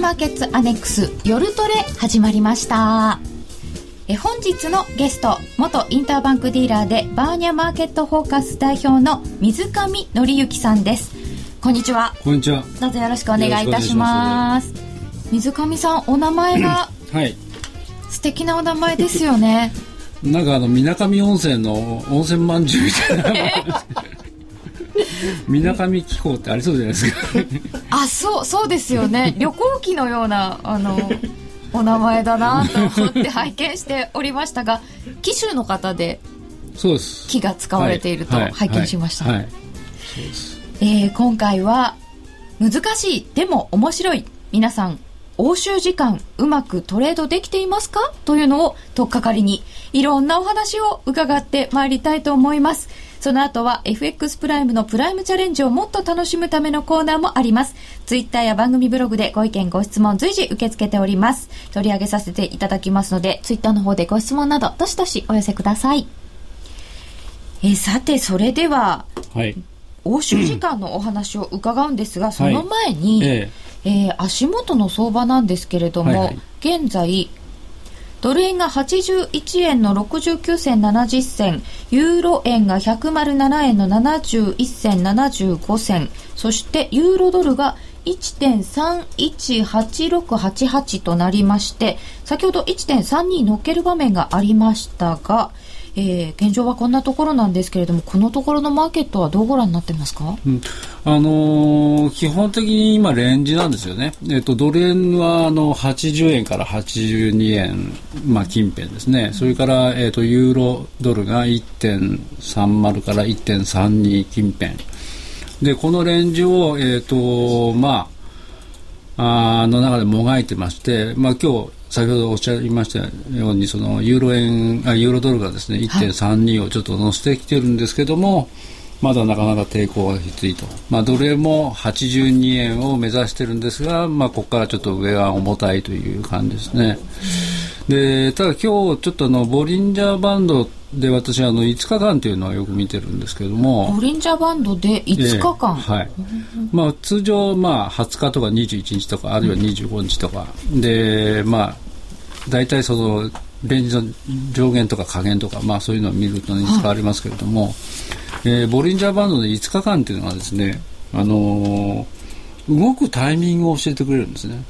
マーケッツアネックス夜トレ始まりました。え本日のゲスト元インターバンクディーラーでバーニャマーケットフォーカス代表の水上紀之さんです。こんにちは。こんにちは。どうぞよろしくお願いいたします。水上さんお名前が はい。素敵なお名前ですよね。なんかあの水上温泉の温泉まんじゅうみたいな 水上気候ってありそうじゃないですか。あそうそうですよね。旅行記のようなあの お名前だなと思って拝見しておりましたが紀州の方でそうです。木が使われているとはい。拝見しました、はい。えー今回は難しいでも面白い。皆さん欧州時間うまくトレードできていますか？というのを取っかかりにいろんなお話を伺ってまいりたいと思いますその後は FX プライムのプライムチャレンジをもっと楽しむためのコーナーもあります。ツイッターや番組ブログでご意見ご質問随時受け付けております。取り上げさせていただきますのでツイッターの方でご質問などどしどしお寄せください。えーさてそれでははい。欧州時間のお話を伺うんですが、その前に、え。えー足元の相場なんですけれども、はいはい。現在、ドル円が81円の69銭70銭、ユーロ円が107円の71銭75銭、そしてユーロドルが1.318688となりまして、先ほど1.32乗っける場面がありましたが、えー現状はこんなところなんですけれども、このところのマーケットはどうご覧になってますか？うん。あのー基本的に今レンジなんですよね、えっと、ドル円はあの80円から82円、まあ、近辺ですね、それから、えっと、ユーロドルが1.30から1.32近辺。でこのレンジを、えっとまあ、あの中でもがいてまして、まあ今日先ほどおっしゃいましたようにそのユーロ円あユーロドルがですね1.32をちょっと乗せてきてるんですけども、まだなかなか抵抗がきついと、まあ、ドル円も82円を目指してるんですが、まあ、ここからちょっと上が重たいという感じですね。でただ今日ちょっとあのボリンジャーバンドで私あの5日間というのはよく見てるんですけども、ボリンジャーバンドで5日間、ええはい。まあ、通常、まあ、20日とか21日とかあるいは25日とか、でまあ大体そのレンジの上限とか下限とか、まあ、そういうのを見るといつかありますけれども、えーボリンジャーバンドで5日間というのはですね、あのー動くタイミングを教えてくれるんですね。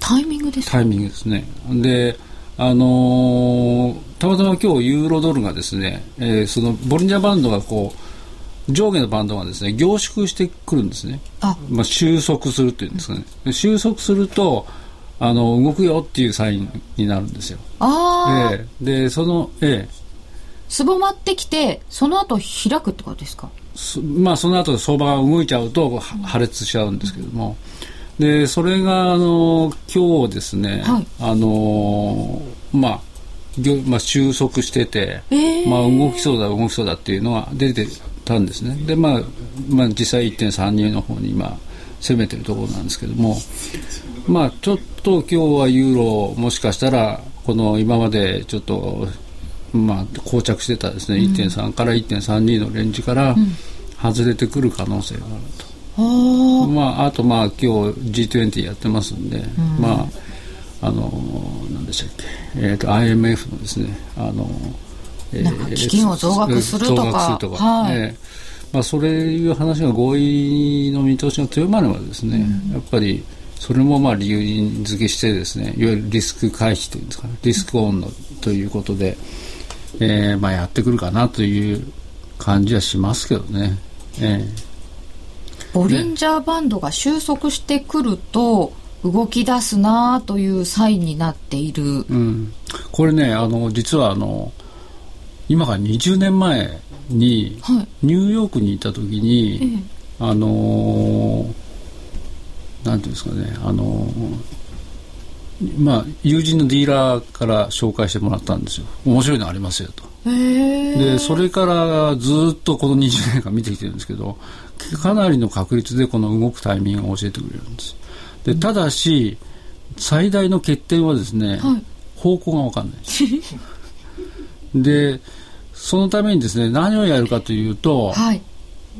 タイミングですか？タイミングですね。で、あのーたまたま今日ユーロドルがですね、えーそのボリンジャーバンドがこう上下のバンドがですね凝縮してくるんですね。あまあ収束するっていうんですかね。で収束するとあの動くよっていうサインになるんですよ。あー、ええでそのええすぼまってきてその後開くってことですか？そまあその後相場が動いちゃうとは破裂しちゃうんですけども、でそれがあの今日ですね、はい。あのまあぎょまあ、収束してて、えー。まあ、動きそうだ動きそうだっていうのは出てたんですね。で、まあまあ、実際1.32の方に今攻めてるところなんですけども、まあ、ちょっと今日はユーロもしかしたらこの今までちょっと、まあ、膠着してたですね、1.3から1.32のレンジから外れてくる可能性があると。あまあ、あと、まあ、今日 G20 やってますんで、まあ、あの、なんでしたっけ、えっ、と、IMF のですね、あの、えなんか基金を増額するとか。るとか、はい。ええまあ、それいう話が合意の見通しが強まればですね、やっぱり、それもまあ理由付けしてですね、いわゆるリスク回避というんですかね、リスクオンのということで、えーまあ、やってくるかなという感じはしますけどね。ええボリンジャーバンドが収束してくると動き出すなというサインになっている、うん、これねあの実はあの今から20年前にはい。ニューヨークにいた時に、あのーなんていうんですかねあのーまあ友人のディーラーから紹介してもらったんですよ。面白いのありますよと。でそれからずっとこの20年間見てきてるんですけどかなりの確率でこの動くタイミングを教えてくれるんです。でただし最大の欠点はですね、はい。方向が分かんない。でそのためにですね何をやるかというと、はい。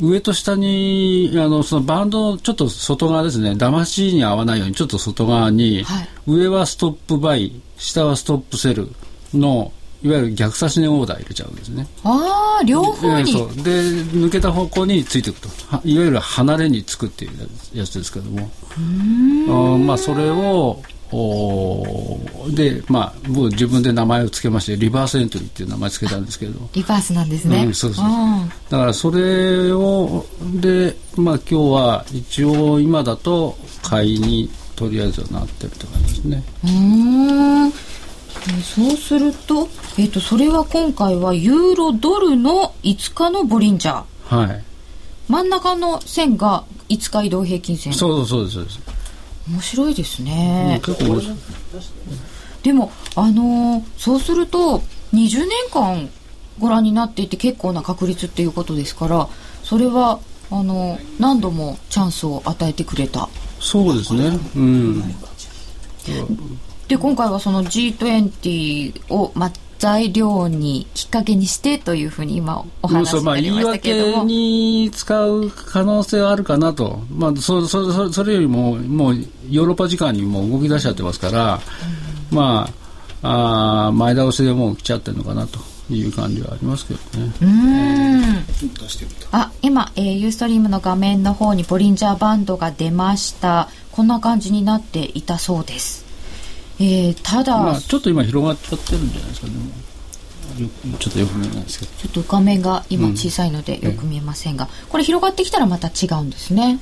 上と下にあのそのバンドのちょっと外側ですね騙しに合わないようにちょっと外側に、はい、上はストップバイ下はストップセルのいわゆる逆差し値オーダー入れちゃうんですね。ああ両方に。そう。で抜けた方向についていくと。いわゆる離れにつくっていうやつですけども。あまあそれをおでまあ僕自分で名前を付けましてリバースエントリーっていう名前付けたんですけど。リバースなんですね、うん、そうそうだからそれをでまあ今日は一応今だと買いにとりあえずはなってるって感じですね。うんそうすると,、えーと、それは今回はユーロドルの5日のボリンジャー。はい。真ん中の線が5日移動平均線。そうそうですそうです。面白いですね、結構面白い。でもあのー、そうすると20年間ご覧になっていて結構な確率っていうことですからそれはあの何度もチャンスを与えてくれた。そうですね。うんで今回はその G20 を、まあ、材料にきっかけにしてというふうに今お話になりましたけれども、まあ、言い訳に使う可能性はあるかなと、まあ、そそそそれよりももうヨーロッパ時間にも動き出しちゃってますから、うん、まああ前倒しでもう来ちゃってるのかなと。いう感じはありますけどね。うん。あ、今、えー、ユーストリームの画面の方にボリンジャーバンドが出ました。こんな感じになっていたそうです。えー、ただ、まあ、ちょっと今広がっちゃってるんじゃないですかね。ちょっとよく見えないですけどちょっと画面が今小さいのでよく見えませんが、うん、これ広がってきたらまた違うんですね、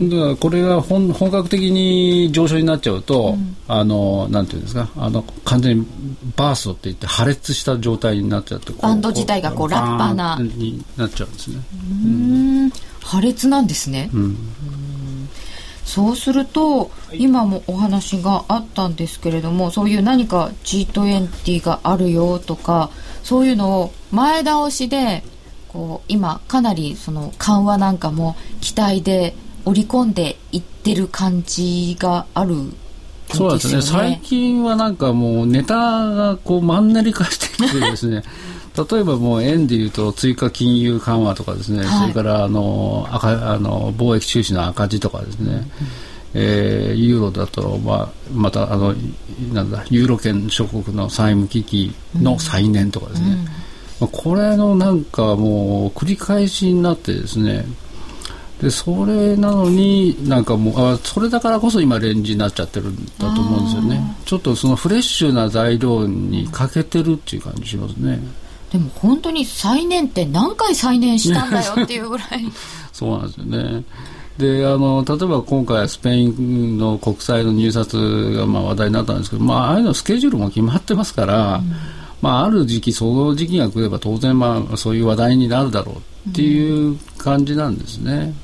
うん、だからこれが本本格的に上昇になっちゃうと、うん、あのなんていうんですかあの完全にバーストっていって破裂した状態になっちゃってバンド自体がこうラッパーな。になっちゃうんですね。うん。破裂なんですね。うんそうすると今もお話があったんですけれどもそういう何か G20 があるよとかそういうのを前倒しでこう今かなりその緩和なんかも期待で織り込んでいってる感じがあるそうですね。最近はなんかもうネタがこうマンネリ化してきてですね 例えばもう円でいうと追加金融緩和とかですね、はい、それからあの赤あの貿易収支の赤字とかですね、うん、えー、ユーロだと、まあ、またあのなんだユーロ圏諸国の債務危機の再燃とかですね、うん。まあ、これのなんかもう繰り返しになってですね。でそれなのになんかもうあそれだからこそ今レンジになっちゃってるんだと思うんですよね。ちょっとそのフレッシュな材料に欠けてるっていう感じしますね。でも本当に再燃って何回再燃したんだよっていうぐらい。そうなんですよね。であの例えば今回スペインの国債の入札がまあ話題になったんですけど、まあ、ああいうのスケジュールも決まってますから、うん、まあ、ある時期その時期が来れば当然、まあ、そういう話題になるだろうっていう感じなんですね。うん、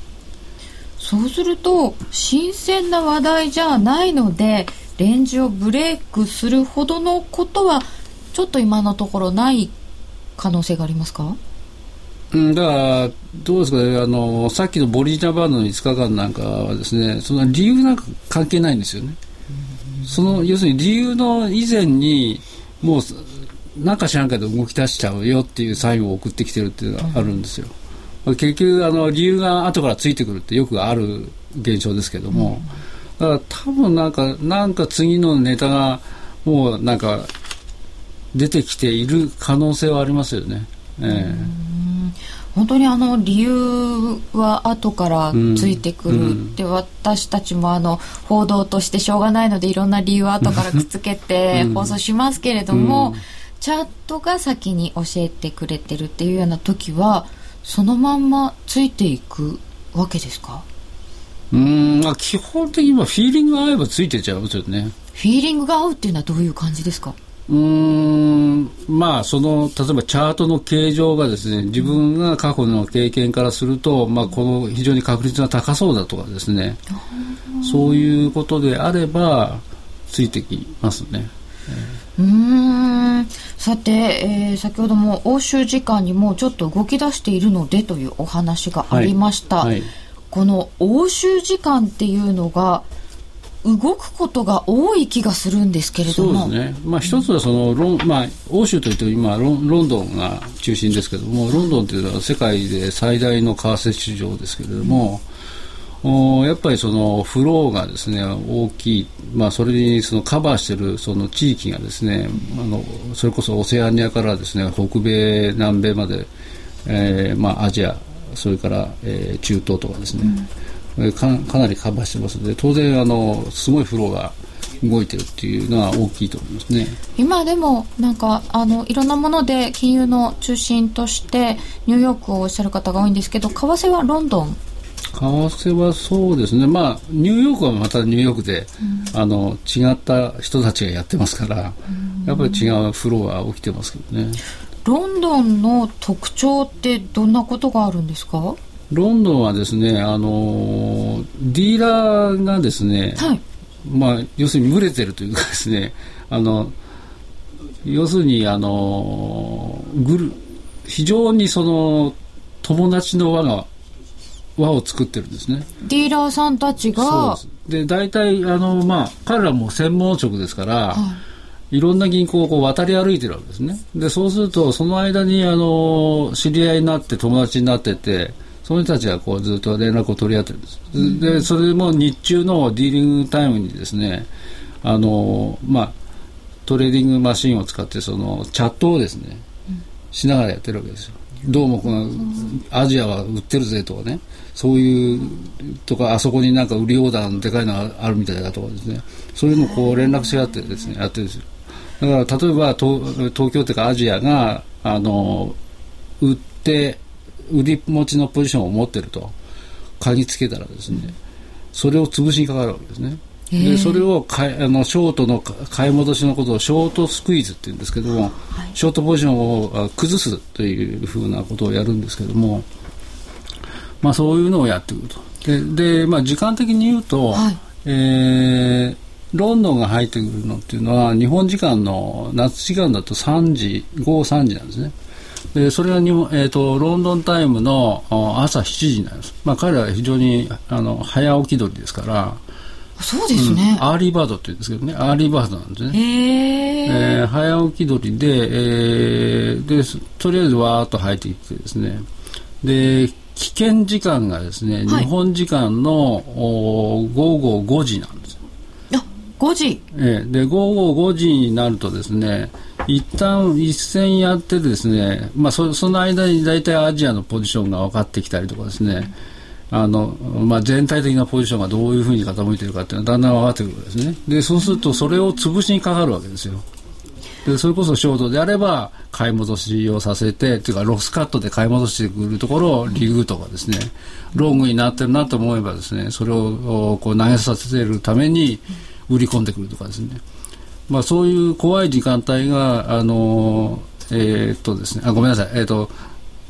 そうすると新鮮な話題じゃないのでレンジをブレイクするほどのことはちょっと今のところない可能性がありますか？うん、だから、どうですかね、あのさっきのボリジャバンドの5日間なんかはですね、その理由なんか関係ないんですよね。その要するに理由の以前に、もう、なんか知らんけど動き出しちゃうよっていうサインを送ってきてるっていうのがあるんですよ。結局、あの理由が後からついてくるってよくある現象ですけども、だから多分なんか、なんか次のネタが、もうなんか、出てきている可能性はありますよね。え本当にあの理由は後からついてくるって、私たちもあの報道としてしょうがないのでいろんな理由を後からくっつけて放送しますけれども、チャットが先に教えてくれてるっていうような時はそのまんまついていくわけですか？うん。まあ基本的にはフィーリングが合えばついてちゃうんですよね。フィーリングが合うっていうのはどういう感じですか？うんまあその例えばチャートの形状がですね自分が過去の経験からすると、まあ、この非常に確率が高そうだとかですね。そういうことであればついてきますね。うん。さて、えー、先ほども欧州時間にもちょっと動き出しているのでというお話がありました、はい。はい、この欧州時間っていうのが動くことが多い気がするんですけれども。そうですね、まあ、一つはそのロン、まあ、欧州といっても今ロン、ロンドンが中心ですけれども、ロンドンというのは世界で最大の為替市場ですけれども、うん、やっぱりそのフローがですね大きい、まあ、それにそのカバーしているその地域がですねあのそれこそオセアニアからですね北米、南米まで、えーまあ、アジア、それから、えー、中東とかですね、うん、かかなりカバーしてます。ので当然あのすごいフローが動いてるっていうのは大きいと思いますね。今でもなんかあのいろんなもので金融の中心としてニューヨークをおっしゃる方が多いんですけど為替はロンドン？為替はそうですね、まあ、ニューヨークはまたニューヨークで、うん、あの違った人たちがやってますから、うん、やっぱり違うフローは起きてますけどね。ロンドンの特徴ってどんなことがあるんですかロンドンはですね、あのディーラーがですね、はい、まあ、要するに群れてるというかですね、あの要するにあのぐる非常にその友達の輪が輪を作ってるんですね。ディーラーさんたちが。で大体、あの、まあ、彼らも専門職ですから、はい、いろんな銀行をこう渡り歩いてるわけですね。で、そうすると、その間に、あの、知り合いになって友達になってて、その人たちがこうずっと連絡を取り合ってるんです。うん、で、それも日中のディーリングタイムにですね、あの、まあ、トレーディングマシンを使って、その、チャットをですね、しながらやってるわけですよ。どうもこのアジアは売ってるぜとかねそういうとかあそこになんか売りオーダーのでかいのがあるみたいだとかですね。そういうのをこう連絡し合ってですねやってるんですよ。だから例えば東東京というかアジアがあの売って売り持ちのポジションを持ってると。嗅ぎつけたらですねそれを潰しにかかるわけですね。でそれをかあのショートの買い戻しのことをショートスクイーズって言うんですけども、はい、ショートポジションを崩すというふうなことをやるんですけども、まあ、そういうのをやってくると。でで、まあ、時間的に言うと、はい、えー、ロンドンが入ってくるのっていうのは日本時間の夏時間だと3時午後3時なんですねでそれは日本、えーと、ロンドンタイムの朝7時になります、まあ、彼らは非常にあの早起き鳥ですから。そうですね、うん、 early bird って言うんですけどね。 early bird なんですね。へえー、早起き鳥で,、えー、でとりあえずわーっと入っていってですね。で危険時間がですね、はい、日本時間のお午後5時なんですあ5時。えー、で午後5時になるとですね一旦一戦やってですね、まあそ、その間に大体アジアのポジションが分かってきたりとかですね、あの、まあ、全体的なポジションがどういうふうに傾いているかっていうのはだんだん分かってくるわけですね。で、そうするとそれを潰しにかかるわけですよ。で、それこそショートであれば、買い戻しをさせて、というか、ロスカットで買い戻してくるところをリグとかですね、ロングになってるなと思えばですね、それをこう投げさせているために売り込んでくるとかですね。まあ、そういう怖い時間帯が、あの、えー、っとですね、あ、ごめんなさい、えー、っと、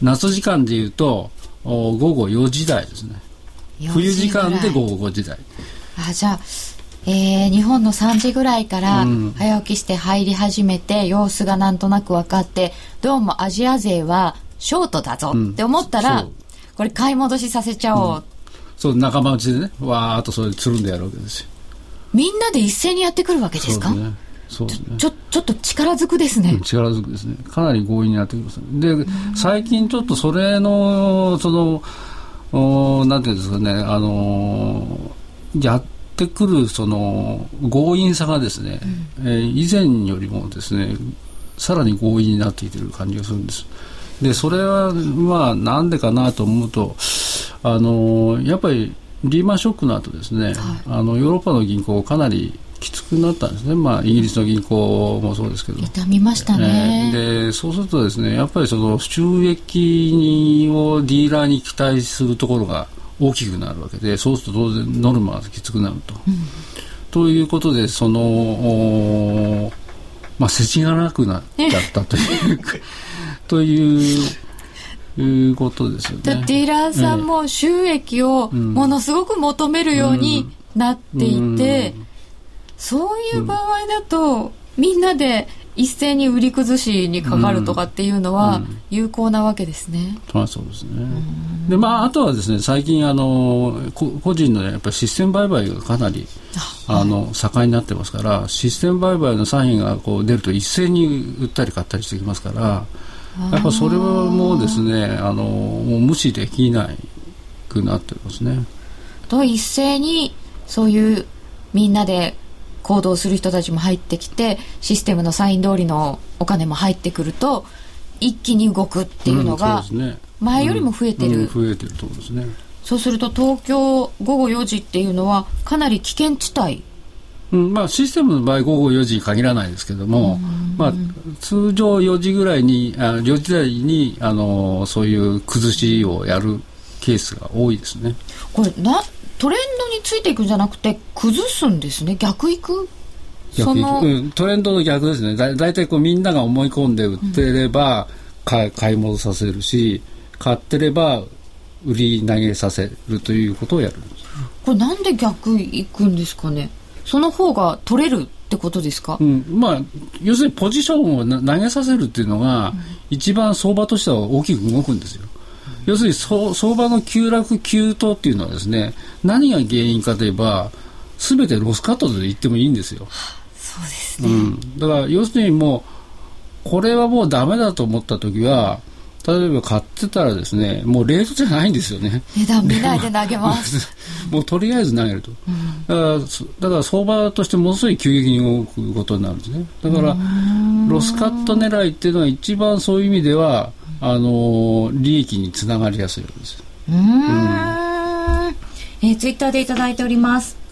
夏時間で言うと、午後4時台ですね。冬時間で午後5時台。あじゃあえー、日本の3時ぐらいから早起きして入り始めて、様子がなんとなく分かってどうもアジア勢はショートだぞって思ったら、う。ん、これ買い戻しさせちゃおう、うん、そう仲間内でねわーっとそれつるんでやるわけですよ。みんなで一斉にやってくるわけですか？ねそうですね、ちょちょっと力ずくですね、うん、力ずくですね。かなり強引になってきますで最近ちょっとそれのそのおなんていうんですかね。あのやってくるその強引さがですね、うん、えー、以前よりもですねさらに強引になってきている感じがするんです。でそれはまあなんでかなと思うとあのやっぱりリーマンショックの後ですね、はい、あのヨーロッパの銀行かなりきつくなったんですね、まあ、イギリスの銀行もそうですけど。痛みましたね、えー、でそうするとですねやっぱりその収益をディーラーに期待するところが大きくなるわけでそうすると当然ノルマがきつくなると。うん、ということでそのまあ世知がなくなっちゃったという といういうことですよね。ディーラーさんも収益をものすごく求めるようになっていて、うんうんそういう場合だと、みんなで一斉に売り崩しにかかるとかっていうのは有効なわけですね。まあそうですね。でまああとはですね最近あの個人のやっぱりシステム売買がかなりあの盛んになってますからシステム売買のサインがこう出ると一斉に売ったり買ったりしてきますから。やっぱそれはもうですねあのもう無視できないくなってますね。と一斉にそういうみんなで行動する人たちも入ってきてシステムのサイン通りのお金も入ってくると一気に動くっていうのが前よりも増えてる、うんうん、増えてるとですね。そうすると東京午後4時っていうのはかなり危険地帯。うんまあ、システムの場合午後4時に限らないですけども、まあ、通常4時ぐらいにあ4時台にあのそういう崩しをやるケースが多いですね。これなトレンドについていくんじゃなくて崩すんですね。逆いく？逆うん、トレンドの逆ですね。だだいたいこうみんなが思い込んで売ってれば、買い戻させるし買ってれば売り投げさせるということをやるこれなんで逆いくんですかね？その方が取れるってことですか、うん、まあ要するにポジションを投げさせるっていうのが、一番相場としては大きく動くんですよ。要するに相場の急落急騰っていうのはですね何が原因かといえば全てロスカットで言ってもいいんですよ。そうですね、うん、だから要するにもうこれはもうダメだと思った時は例えば買ってたらですねもうレートじゃないんですよね。値段見ないで投げます。もうとりあえず投げると、うん、だからだから相場としてものすごい急激に動くことになるんですね。だからロスカット狙いっていうのは一番そういう意味ではあの利益につながりやすいわけですうん、えー、ツイッターでいただいております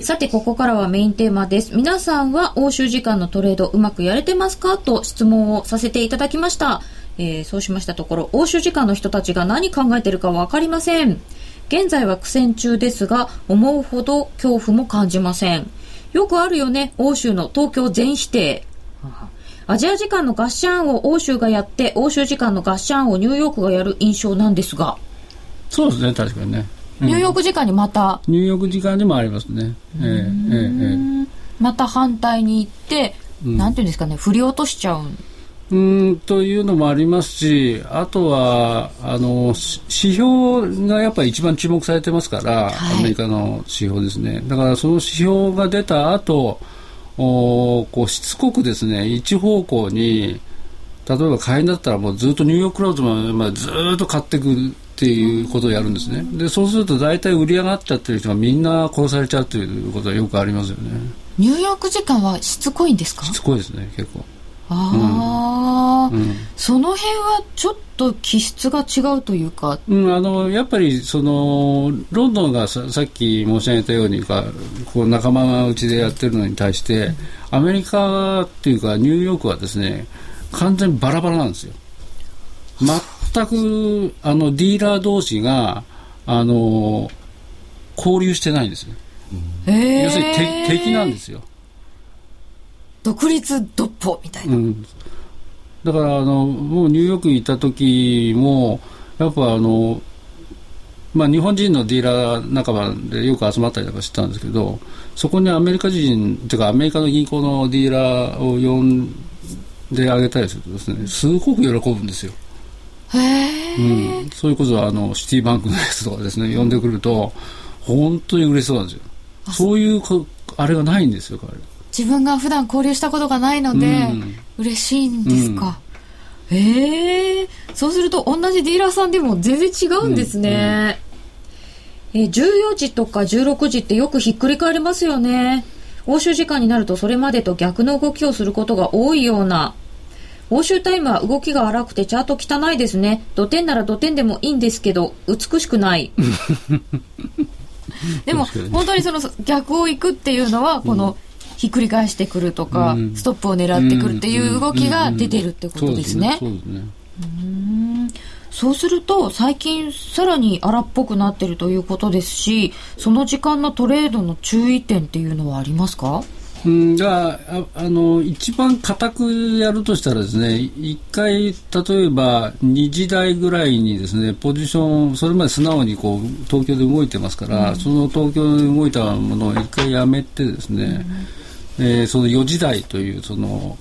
さて、ここからはメインテーマです。皆さんは欧州時間のトレードうまくやれてますかと質問をさせていただきました。えー、そうしましたところ、欧州時間の人たちが何考えてるかわかりません。現在は苦戦中ですが、思うほど恐怖も感じません。よくあるよね、欧州の東京全否定。アジア時間のガッシャンを欧州がやって、欧州時間のガッシャンをニューヨークがやる印象なんですが。そうですね、確かにね。ニューヨーク時間にまた、ニューヨーク時間にもありますね。えー、えー、えー、また反対に行って、うん、なんていうんですかね、振り落としちゃうんうんというのもありますし、あとはあの指標がやっぱり一番注目されてますから、はい、アメリカの指標ですね。だからその指標が出た後おこうしつこくですね一方向に例えば会員だったらもうずっとニューヨーククラウドまでずっと買っていくっていうことをやるんですね。でそうすると大体売り上がっちゃってる人がみんな殺されちゃうということはよくありますよね。ニューヨーク時間はしつこいんですかしつこいですね結構。ああ、うん、その辺はちょっと気質が違うというか、うん、あのやっぱりそのロンドンがささっき申し上げたようにかこう仲間がうちでやってるのに対して、アメリカっていうかニューヨークはですね完全にバラバラなんですよ。全くあのディーラー同士があの交流してないんですよ。要するに敵なんですよ。独立独歩みたいな、うん、だからあのもうニューヨークにいた時もやっぱあのまあ、日本人のディーラー仲間でよく集まったりとかしてたんですけどそこにアメリカ人というかアメリカの銀行のディーラーを呼んであげたりするとですねすごく喜ぶんですよ。へうん、そういうことはあのシティバンクのやつとかですね呼んでくると本当に嬉しそうなんですよ。そう。いうあれがないんですよ彼自分が普段交流したことがないので、うん、嬉しいんですか、うん、ええー、そうすると同じディーラーさんでも全然違うんですね、うんうん、え14時とか16時ってよくひっくり返りますよね。欧州時間になるとそれまでと逆の動きをすることが多いような。欧州タイムは動きが荒くてチャート汚いですね。土点なら土点でもいいんですけど、美しくない。でも、本当にその逆を行くっていうのは、このひっくり返してくるとか、うん、ストップを狙ってくるっていう動きが出てるってことですね。そうすると最近さらに荒っぽくなってるということですしその時間のトレードの注意点っていうのはありますか？うん、がああの一番固くやるとしたらですね一回例えば2時台ぐらいにですねポジションそれまで素直にこう東京で動いてますから、うん、その東京で動いたものを一回やめてですね、えー、その4時台というその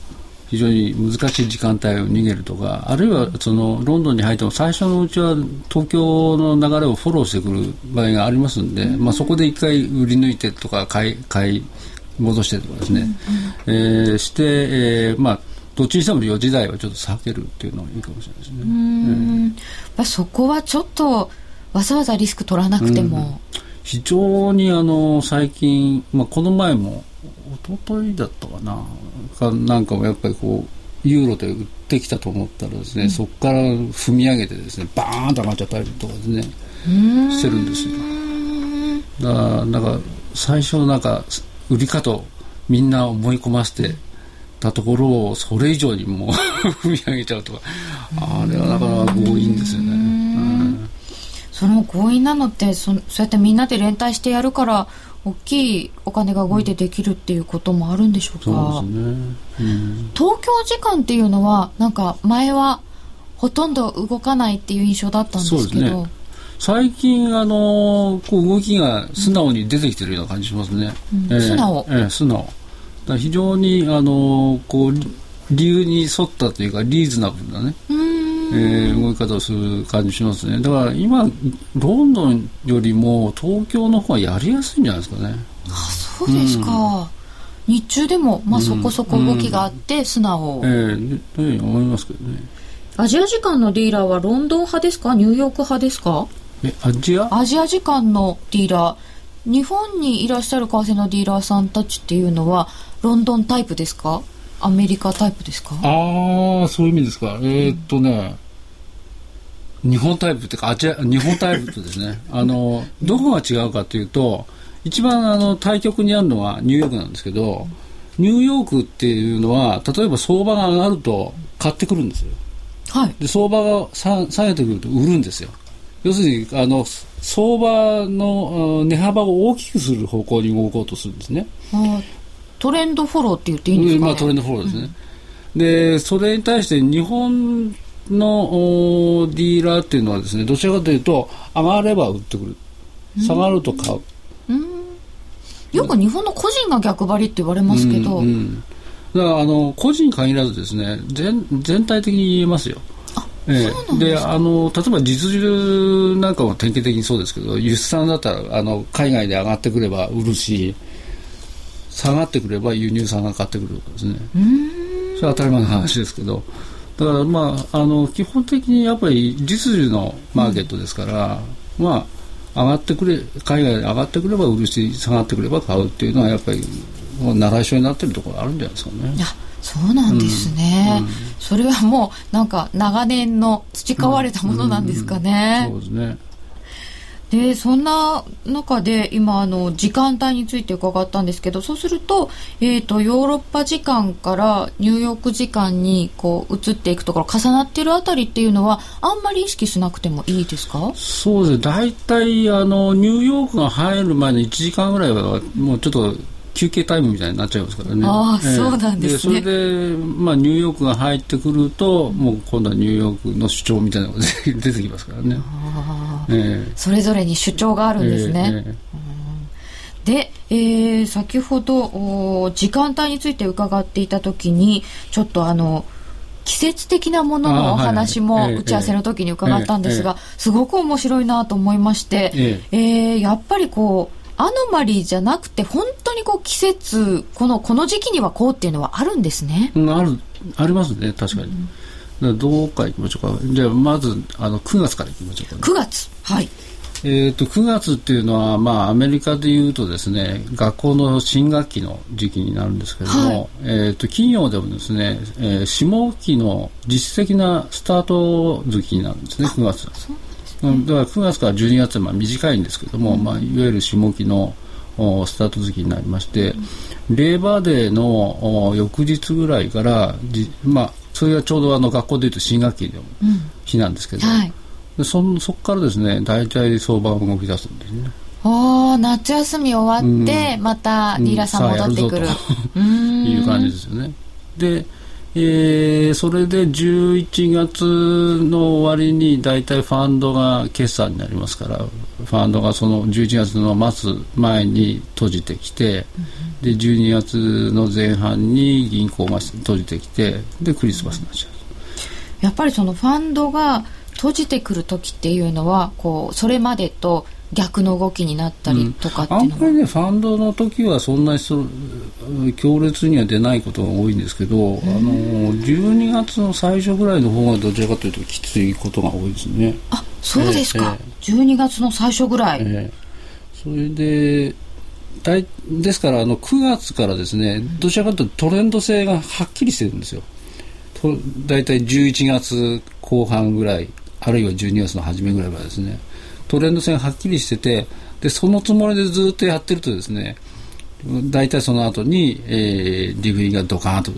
非常に難しい時間帯を逃げるとかあるいはそのロンドンに入っても最初のうちは東京の流れをフォローしてくる場合がありますんで、まあ、そこで一回売り抜いてとか買い買い戻してとかですね、えー、して、えー、まあどっちにしても4時台はちょっと避けるっていうのはいいかもしれないですね。うん。えー、そこはちょっとわざわざリスク取らなくても、うん、非常にあの最近、まあ、この前も一昨日だったかな。かなんかもやっぱりこうユーロで売ってきたと思ったらですね、うん、そこから踏み上げてですねバーンと上がっちゃったりとかですねしてるんですよ。だからなんか最初なんか売りかとみんな思い込ませてたところをそれ以上にもう 踏み上げちゃうとか。あれはなかなか強引ですよその強引なのってそそうやってみんなで連帯してやるから大きいお金が動いてできるっていうこともあるんでしょうか、そうですね、うん、東京時間っていうのはなんか前はほとんど動かないっていう印象だったんですけど。最近あのこう動きが素直に出てきてるような感じしますね、うん。えー、素直、えー、素直。だ非常にあのこう理由に沿ったというかリーズナブルなね、えー、動き方をする感じしますね。だから今ロンドンよりも東京の方がやりやすいんじゃないですかね。あそうですか、うん、日中でも、まあ、そこそこ動きがあって、素直、ええー、思いますけどね。アジア時間のディーラーはロンドン派ですか？ニューヨーク派ですか？えアジア？アジア時間のディーラー。日本にいらっしゃる為替のディーラーさんたちっていうのはロンドンタイプですか？アメリカタイプですか？ああそういう意味ですか。えー、っとね、うん、日本タイプっていうかアジア日本タイプとですね。あのどこが違うかというと一番あの対極にあるのはニューヨークなんですけどニューヨークっていうのは例えば相場が上がると買ってくるんですよ、はい、で相場が下げてくると売るんですよ。要するにあの相場の値幅を大きくする方向に動こうとするんですね。トレンドフォローって言っていいんですか、ね、まあ、トレンドフォローですね。うん、でそれに対して日本のディーラーっていうのはですねどちらかというと上がれば売ってくる。下がると買う、うん、よく日本の個人が逆張りって言われますけど、うんうん、だからあの個人に限らずですね全全体的に言えますよ。ええ、であの例えば実需なんかも典型的にそうですけど輸出産だったらあの海外で上がってくれば売るし下がってくれば輸入産が買ってくるとかですね。それは当たり前の話ですけどだからまああの基本的にやっぱり実需のマーケットですから、うん、まあ上がってくれ海外で上がってくれば売るし下がってくれば買うっていうのはやっぱり習い性になってるところあるんじゃないですかね。そうなんですね、うん、それはもうなんか長年の培われたものなんですかね、そうですねでそんな中で今あの時間帯について伺ったんですけどそうすると,、えーと、ヨーロッパ時間からニューヨーク時間にこう移っていくところ重なってるあたりっていうのはあんまり意識しなくてもいいですか？そうですね。大体あのニューヨークが入る前の1時間ぐらいはもうちょっと休憩タイムみたいになっちゃいますからね。ああ、えー、そうなんですね。それで、まあ、ニューヨークが入ってくると、もう今度はニューヨークの主張みたいなのが出てきますからね。あえー、それぞれに主張があるんですね。えー、で、えー、先ほど時間帯について伺っていた時にちょっとあの季節的なもののお話も打ち合わせの時に伺ったんですが、すごく面白いなと思いまして、ええー、やっぱりこうアノマリーじゃなくて本当にこう季節このこの時期にはこうっていうのはあるんですね。うん、あるありますね確かに。うん、どうかいきましょうか。じゃあまずあの9月からいきましょうか、ね。9月？はい。えーと、9月っていうのは、まあ、アメリカでいうとですね学校の新学期の時期になるんですけれども、はい、えーと、企業でもですね、えー、下期の実質的なスタート月になるんですね9月。だから9月から12月はまあ短いんですけども、うん、まあ、いわゆる下期のスタート月になりまして、うん、レーバーデーの翌日ぐらいからまあ、それはちょうどあの学校でいうと新学期の日なんですけど、うんはい、でそそこからですね大体相場が動き出すんですね。お夏休み終わって、またリーラさん戻ってくる、うん、いう感じですよね。でえー、それで11月の終わりに大体ファンドが決算になりますからファンドがその11月の末前に閉じてきて、で12月の前半に銀行が閉じてきてでクリスマスになっちゃう。やっぱりそのファンドが閉じてくる時っていうのはこうそれまでと逆の動きになったりとかっていうのは、うん、あんまりねファンドの時はそんなにそ強烈には出ないことが多いんですけど、あの12月の最初ぐらいの方がどちらかというときついことが多いですね。あそうですか、えー、12月の最初ぐらい、えー、それでだいですからあの9月からですねどちらかというとトレンド性がはっきりしてるんですよ。大体11月後半ぐらいあるいは12月の初めぐらいはですねトレンド線はっきりしててでそのつもりでずっとやってるとですね大体その後に、えー、利食いがドカーンと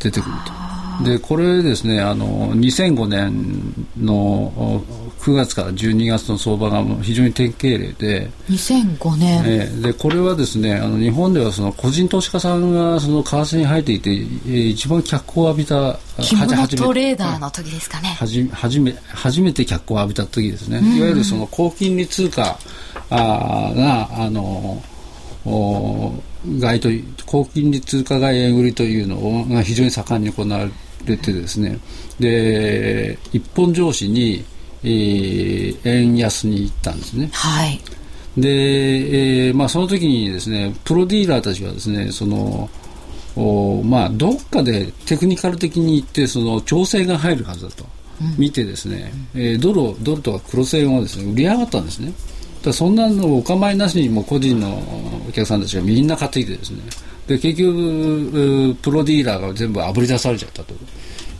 出てくると。でこれですねあの2005年の9月から12月の相場が非常に典型例で。2005年、えー、でこれはですねあの日本ではその個人投資家さんがその為替に入っていて、えー、一番脚光を浴びた着物トレーダーの時ですかね。はじ初め初めて脚光を浴びた時ですね、いわゆるその高金利通貨あがあの買いと高金利通貨買い円売りというのが非常に盛んに行われれてですね。で一本上司に、えー、円安に行ったんですね。はいで、えーまあ、その時にですねプロディーラーたちはですねそのおまあ、どっかでテクニカル的に言ってその調整が入るはずだと、見てですね、うん、えー、ドルドルとか黒線をですね売り上がったんですね。だそんなのお構いなしにも個人のお客さんたちがみんな買ってきてですねで結局プロディーラーが全部あぶり出されちゃったと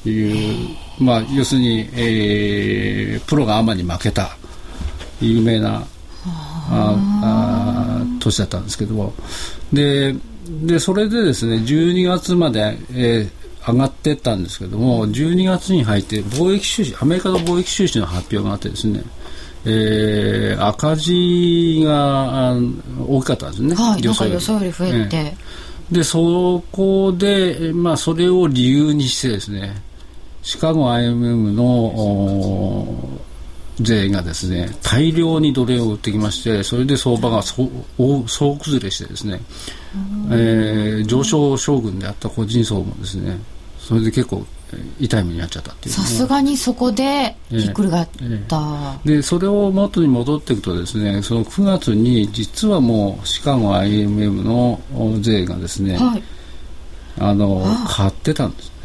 いう、まあ、要するに、えー、プロがアマに負けた有名なああ年だったんですけどででそれでですね12月まで、えー、上がっていったんですけども12月に入って貿易収支アメリカの貿易収支の発表があってですねえー、赤字が大きかったんですね、はい、予想より。増えて、え。でそこで、まあ、それを理由にしてですねシカゴ IMM の税がですね大量に奴隷を売ってきましてそれで相場が総崩れしてですね、えー、上昇将軍であった個人層もですねそれで結構痛い目に遭っちゃったっていうさすがにそこでひっくり返った、ええ。でそれを元に戻っていくとですねその9月に実はもうシカゴ IMM の税がですね、はい、あの買ってたんです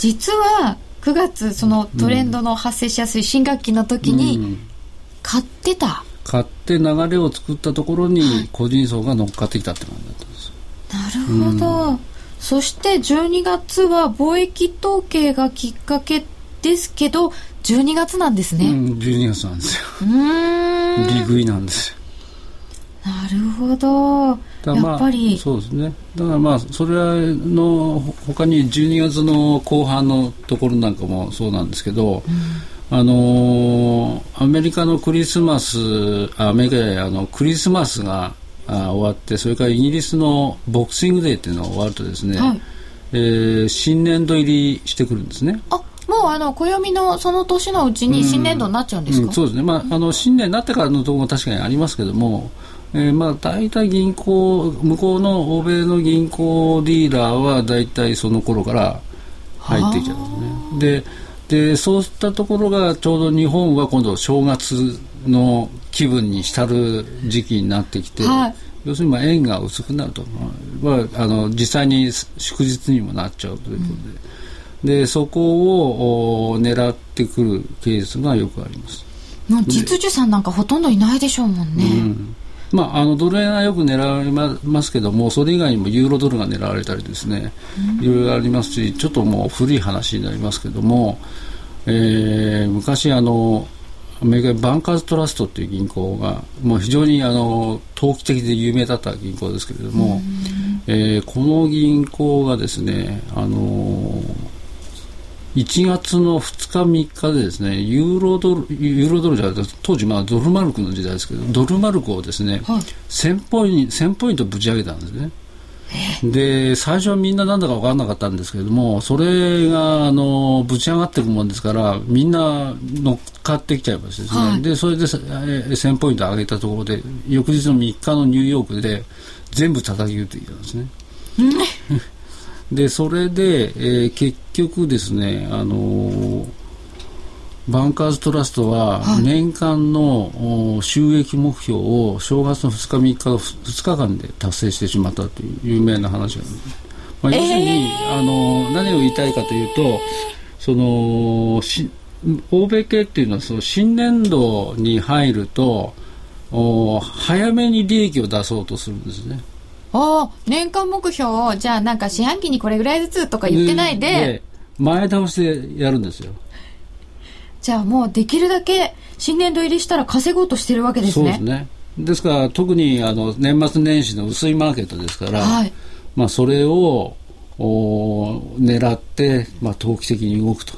実は9月そのトレンドの発生しやすい新学期の時に買ってた、うん、買って流れを作ったところに個人層が乗っかってきたって感じだったんです、なるほど、うん。そして12月は貿易統計がきっかけですけど12月なんですね、うん、12月なんですよ。うん。利食いなんですよなるほど、まあ、やっぱり。そうですね。だからまあそれの他に12月の後半のところなんかもそうなんですけど、うん、あのアメリカのクリスマスアメリカであのクリスマスがあ終わってそれからイギリスのボクシングデーっていうのが終わるとですね、はい、えー、新年度入りしてくるんですね。あもうあの暦のその年のうちに新年度になっちゃうんですか、うんうん、そうですね、まあ、あの新年になってからのところも確かにありますけども、えー、まあ大体銀行向こうの欧米の銀行ディーラーは大体その頃から入ってきちゃうんですね。ででそうしたところがちょうど日本は今度正月の気分に浸る時期になってきて、はい、要するにまあ円が薄くなると、まあ、あの実際に祝日にもなっちゃうということでうん、でそこを狙ってくるケースがよくあります。実需さんなんかほとんどいないでしょうもんね。うんまあ、あのドル円はよく狙われますけどもそれ以外にもユーロドルが狙われたりですね、いろいろありますしちょっともう古い話になりますけども、えー、昔あのアメリカバンカーズトラストっていう銀行が、もう非常にあの投機的で有名だった銀行ですけれども、えー、この銀行がですね、あの1月の2日3日でですねユーロドルユーロドルじゃなくて当時まあドルマルクの時代ですけどドルマルクをですね、はい、1000ポイント1000ポイントぶち上げたんですね。で最初はみんななんだか分からなかったんですけれどもそれがあのぶち上がっていくもんですからみんな乗っかってきちゃいましてですね、はい、でそれで1000ポイント上げたところで翌日の3日のニューヨークで全部叩き打ってきたんですね。でそれで、えー、結局ですね、あのー、バンカーズトラストは年間の収益目標を正月の2日3日2日間で達成してしまったという有名な話がある、まあ、要するに、えー、あの何を言いたいかというとそのし欧米系っていうのはその新年度に入るとお早めに利益を出そうとするんですね。ああ、年間目標を、じゃあなんか四半期にこれぐらいずつとか言ってないで。で前倒しでやるんですよ。じゃあもうできるだけ新年度入りしたら稼ごうとしてるわけですね。そうですね。ですから特にあの年末年始の薄いマーケットですから、はい、まあそれをお狙って、まあ、投機的に動くと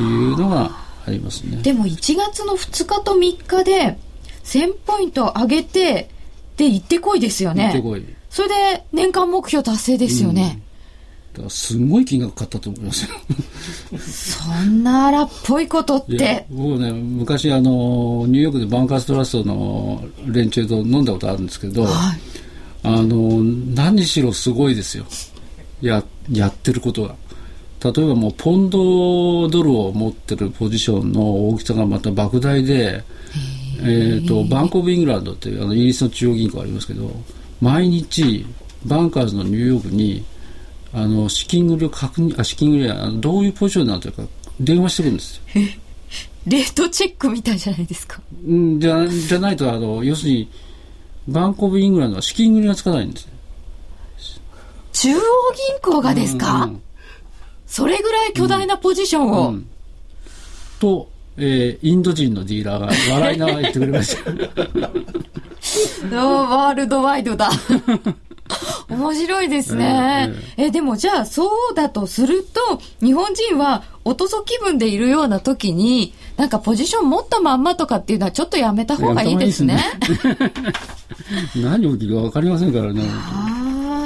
いうのがありますね。でも1月の2日と3日で1000ポイント上げてで行ってこいですよね。行ってこい。それで年間目標達成ですよね。うん、すごい金額買ったと思いますよ。そんな荒っぽいことって。僕ね昔あのニューヨークでバンカーストラストの連中と飲んだことあるんですけど、はい、あの何しろすごいですよ。ややってることが例えばもうポンドドルを持ってるポジションの大きさがまた莫大で、えーと、バンコブ・イングランドっていうあのイギリスの中央銀行ありますけど毎日バンカーズのニューヨークにあの資金繰りを確認あ資金繰りはどういうポジションになってるか電話してくるんですよ。レートチェックみたいじゃないですか。うん、じゃじゃないとあの要するにバンコブ・イングランドは資金繰りがつかないんですよ。中央銀行がですか、うんうん、それぐらい巨大なポジションを。うん、と、えー、インド人のディーラーが笑いながら言ってくれました。ワールドワイドだ。面白いですね。えー、えでもじゃあそうだとすると、日本人はおとそ気分でいるような時に、なんかポジション持ったまんまとかっていうのはちょっとやめた方がいいですね。いい 何起きるか分かりませんからね。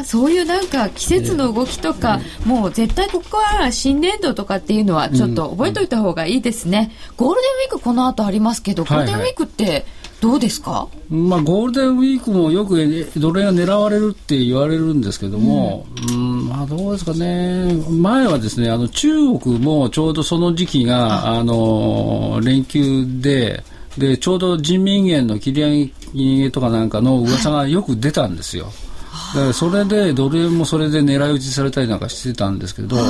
そういうなんか季節の動きとか、もう絶対ここは新年度とかっていうのはちょっと覚えておいた方がいいですね。ゴールデンウィークこの後ありますけど、ゴールデンウィークって、はいはいどうですか、まあ、ゴールデンウィークもよくどれが狙われるって言われるんですけども、うん、うんまあ、どうですかね、前はですねあの中国もちょうどその時期があの連休ででちょうど人民元の切り上げとかなんかの噂がよく出たんですよ。はいだからそれでドル円もそれで狙い撃ちされたりなんかしてたんですけど、はい、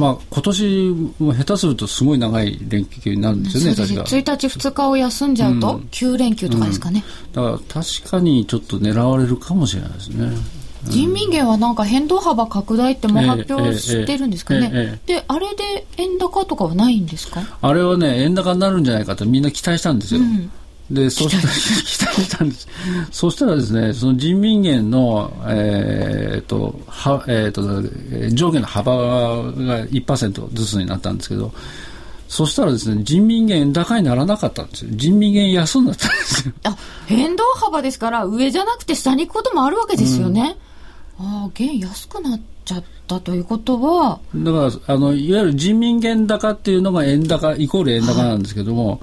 まあ今年も下手するとすごい長い連休になるんですよね、確か。1日、2日を休んじゃうと、9連休とかですかね、うん、だから確かにちょっと狙われるかもしれないですね。人民元はなんか変動幅拡大ってもう発表してるんですかね、えええ、であれで円高とかはないんですか？あれはね円高になるんじゃないかとみんな期待したんですよ、うんで、そしたら、期待したんです。そしたらですね、その人民元の、えー、っと、は、えー、っと、上下の幅が1%ずつになったんですけど、そしたらですね、人民元高にならなかったんですよ。人民元安になったんですよ。あ、変動幅ですから、上じゃなくて下に行くこともあるわけですよね。うん、ああ、元安くなっちゃったということは。だから、あの、いわゆる人民元高っていうのが円高、イコール円高なんですけども、はい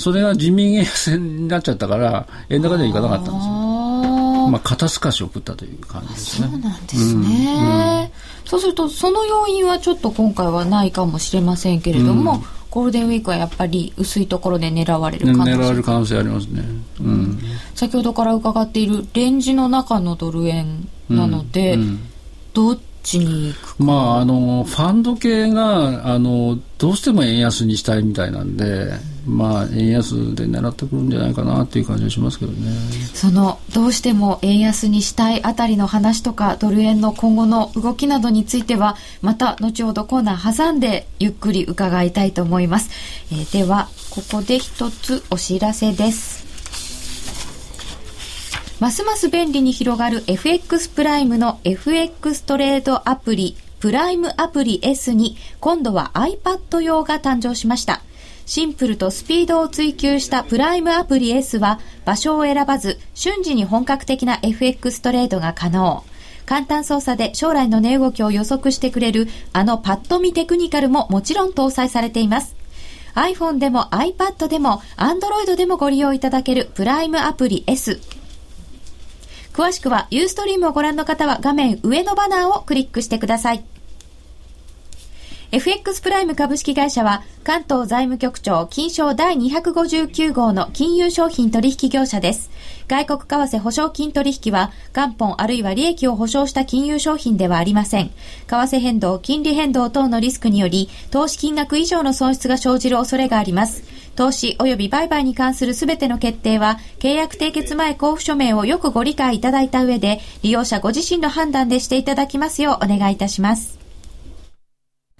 それが人民元安になっちゃったから円高ではいかなかったんですよ。まあ、肩透かしを食ったという感じですね。そうなんですね、うん、そうするとその要因はちょっと今回はないかもしれませんけれども、うん、ゴールデンウィークはやっぱり薄いところで狙われる可能性。狙われる可能性ありますね、うん、先ほどから伺っているレンジの中のドル円なので、どっちに行くまああのファンド系があのどうしても円安にしたいみたいなんで、まあ円安で狙ってくるんじゃないかなっていう感じがしますけどね。そのどうしても円安にしたいあたりの話とかドル円の今後の動きなどについてはまた後ほどコーナー挟んでゆっくり伺いたいと思います、えー、ではここで一つお知らせです。ますます便利に広がる FX プライムの FX トレードアプリ、プライムアプリ S に今度は iPad 用が誕生しました。シンプルとスピードを追求したプライムアプリ S は場所を選ばず瞬時に本格的な FX トレードが可能。簡単操作で将来の値動きを予測してくれるあのパッと見テクニカルももちろん搭載されています。iPhone でも iPad でも Android でもご利用いただけるプライムアプリ S。詳しくはユーストリームをご覧の方は画面上のバナーをクリックしてください。FX プライム株式会社は関東財務局長金賞第259号の金融商品取引業者です。外国為替保証金取引は元本あるいは利益を保証した金融商品ではありません。為替変動、金利変動等のリスクにより投資金額以上の損失が生じる恐れがあります。投資及び売買に関するすべての決定は、契約締結前交付書面をよくご理解いただいた上で、利用者ご自身の判断でしていただきますようお願いいたします。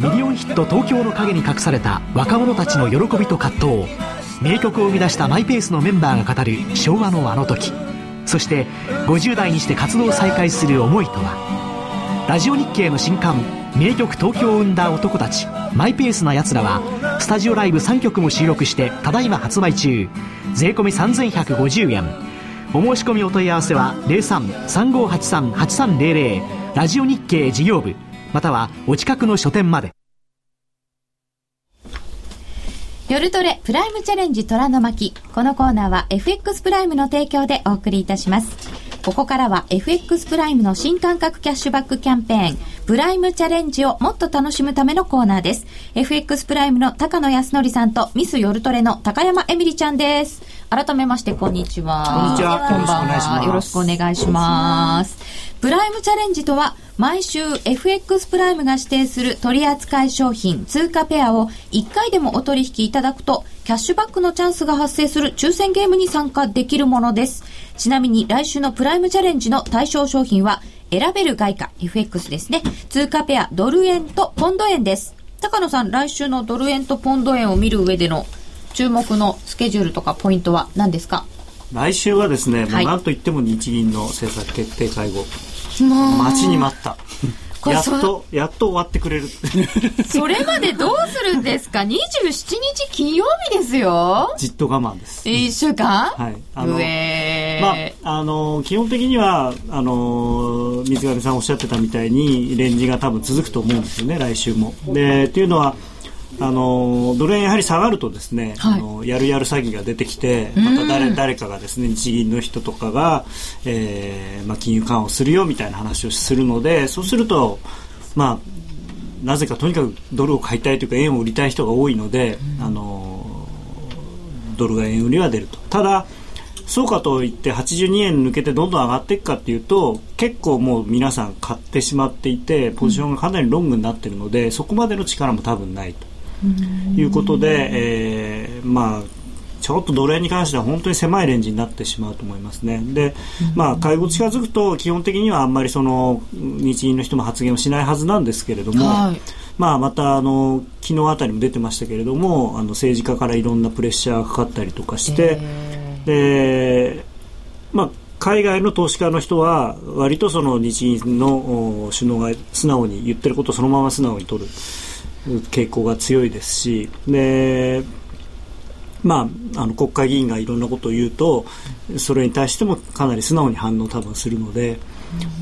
ミリオンヒット東京の陰に隠された若者たちの喜びと葛藤。名曲を生み出したマイペースのメンバーが語る昭和のあの時。そして50代にして活動を再開する思いとは。ラジオ日経の新刊名曲東京を生んだ男たち。マイペースな奴らはスタジオライブ3曲も収録してただいま発売中。税込3150円。お申し込みお問い合わせは03-3583-8300ラジオ日経事業部。またはお近くの書店まで。夜トレプライムチャレンジ虎の巻。このコーナーは FX プライムの提供でお送りいたします。ここからは FX プライムの新感覚キャッシュバックキャンペーン。プライムチャレンジをもっと楽しむためのコーナーです。FX プライムの高野康則さんとミス夜トレの高山エミリちゃんです。改めましてこんにちは。こんにちは。こんばんは。よろしくお願いしますプライムチャレンジとは、毎週 FX プライムが指定する取扱商品、通貨ペアを1回でもお取引いただくと、キャッシュバックのチャンスが発生する抽選ゲームに参加できるものです。ちなみに来週のプライムチャレンジの対象商品は、選べる外貨、FX ですね。通貨ペア、ドル円とポンド円です。高野さん、来週のドル円とポンド円を見る上での注目のスケジュールとかポイントは何ですか？来週はですね、はい、もう何といっても日銀の政策決定会合待ちに待った。やっとやっと終わってくれる。それまでどうするんですか？27日金曜日ですよ。じっと我慢です。1週間？はい。あのまああの基本的にはあの水上さんおっしゃってたみたいにレンジが多分続くと思うんですよね来週も。でっていうのはあのドル円やはり下がるとですね、はい、あのやるやる詐欺が出てきてまた誰誰かがですね日銀の人とかが、えーまあ、金融緩和をするよみたいな話をするのでそうするとまあなぜかとにかくドルを買いたいというか円を売りたい人が多いので、あのドルが円売りは出ると。ただそうかといって82円抜けてどんどん上がっていくかっていうと結構もう皆さん買ってしまっていてポジションがかなりロングになっているのでそこまでの力も多分ないと。いうことで、えー、まあちょっとドル円に関しては本当に狭いレンジになってしまうと思いますね。で、まあ、介護近づくと基本的にはあんまりその日銀の人も発言をしないはずなんですけれども、はい、まあ、またあの昨日あたりも出てましたけれどもあの政治家からいろんなプレッシャーがかかったりとかして、でまあ海外の投資家の人は割とその日銀の首脳が素直に言ってることをそのまま素直に取る。傾向が強いですしでまあ、あの国会議員がいろんなことを言うとそれに対してもかなり素直に反応多分するので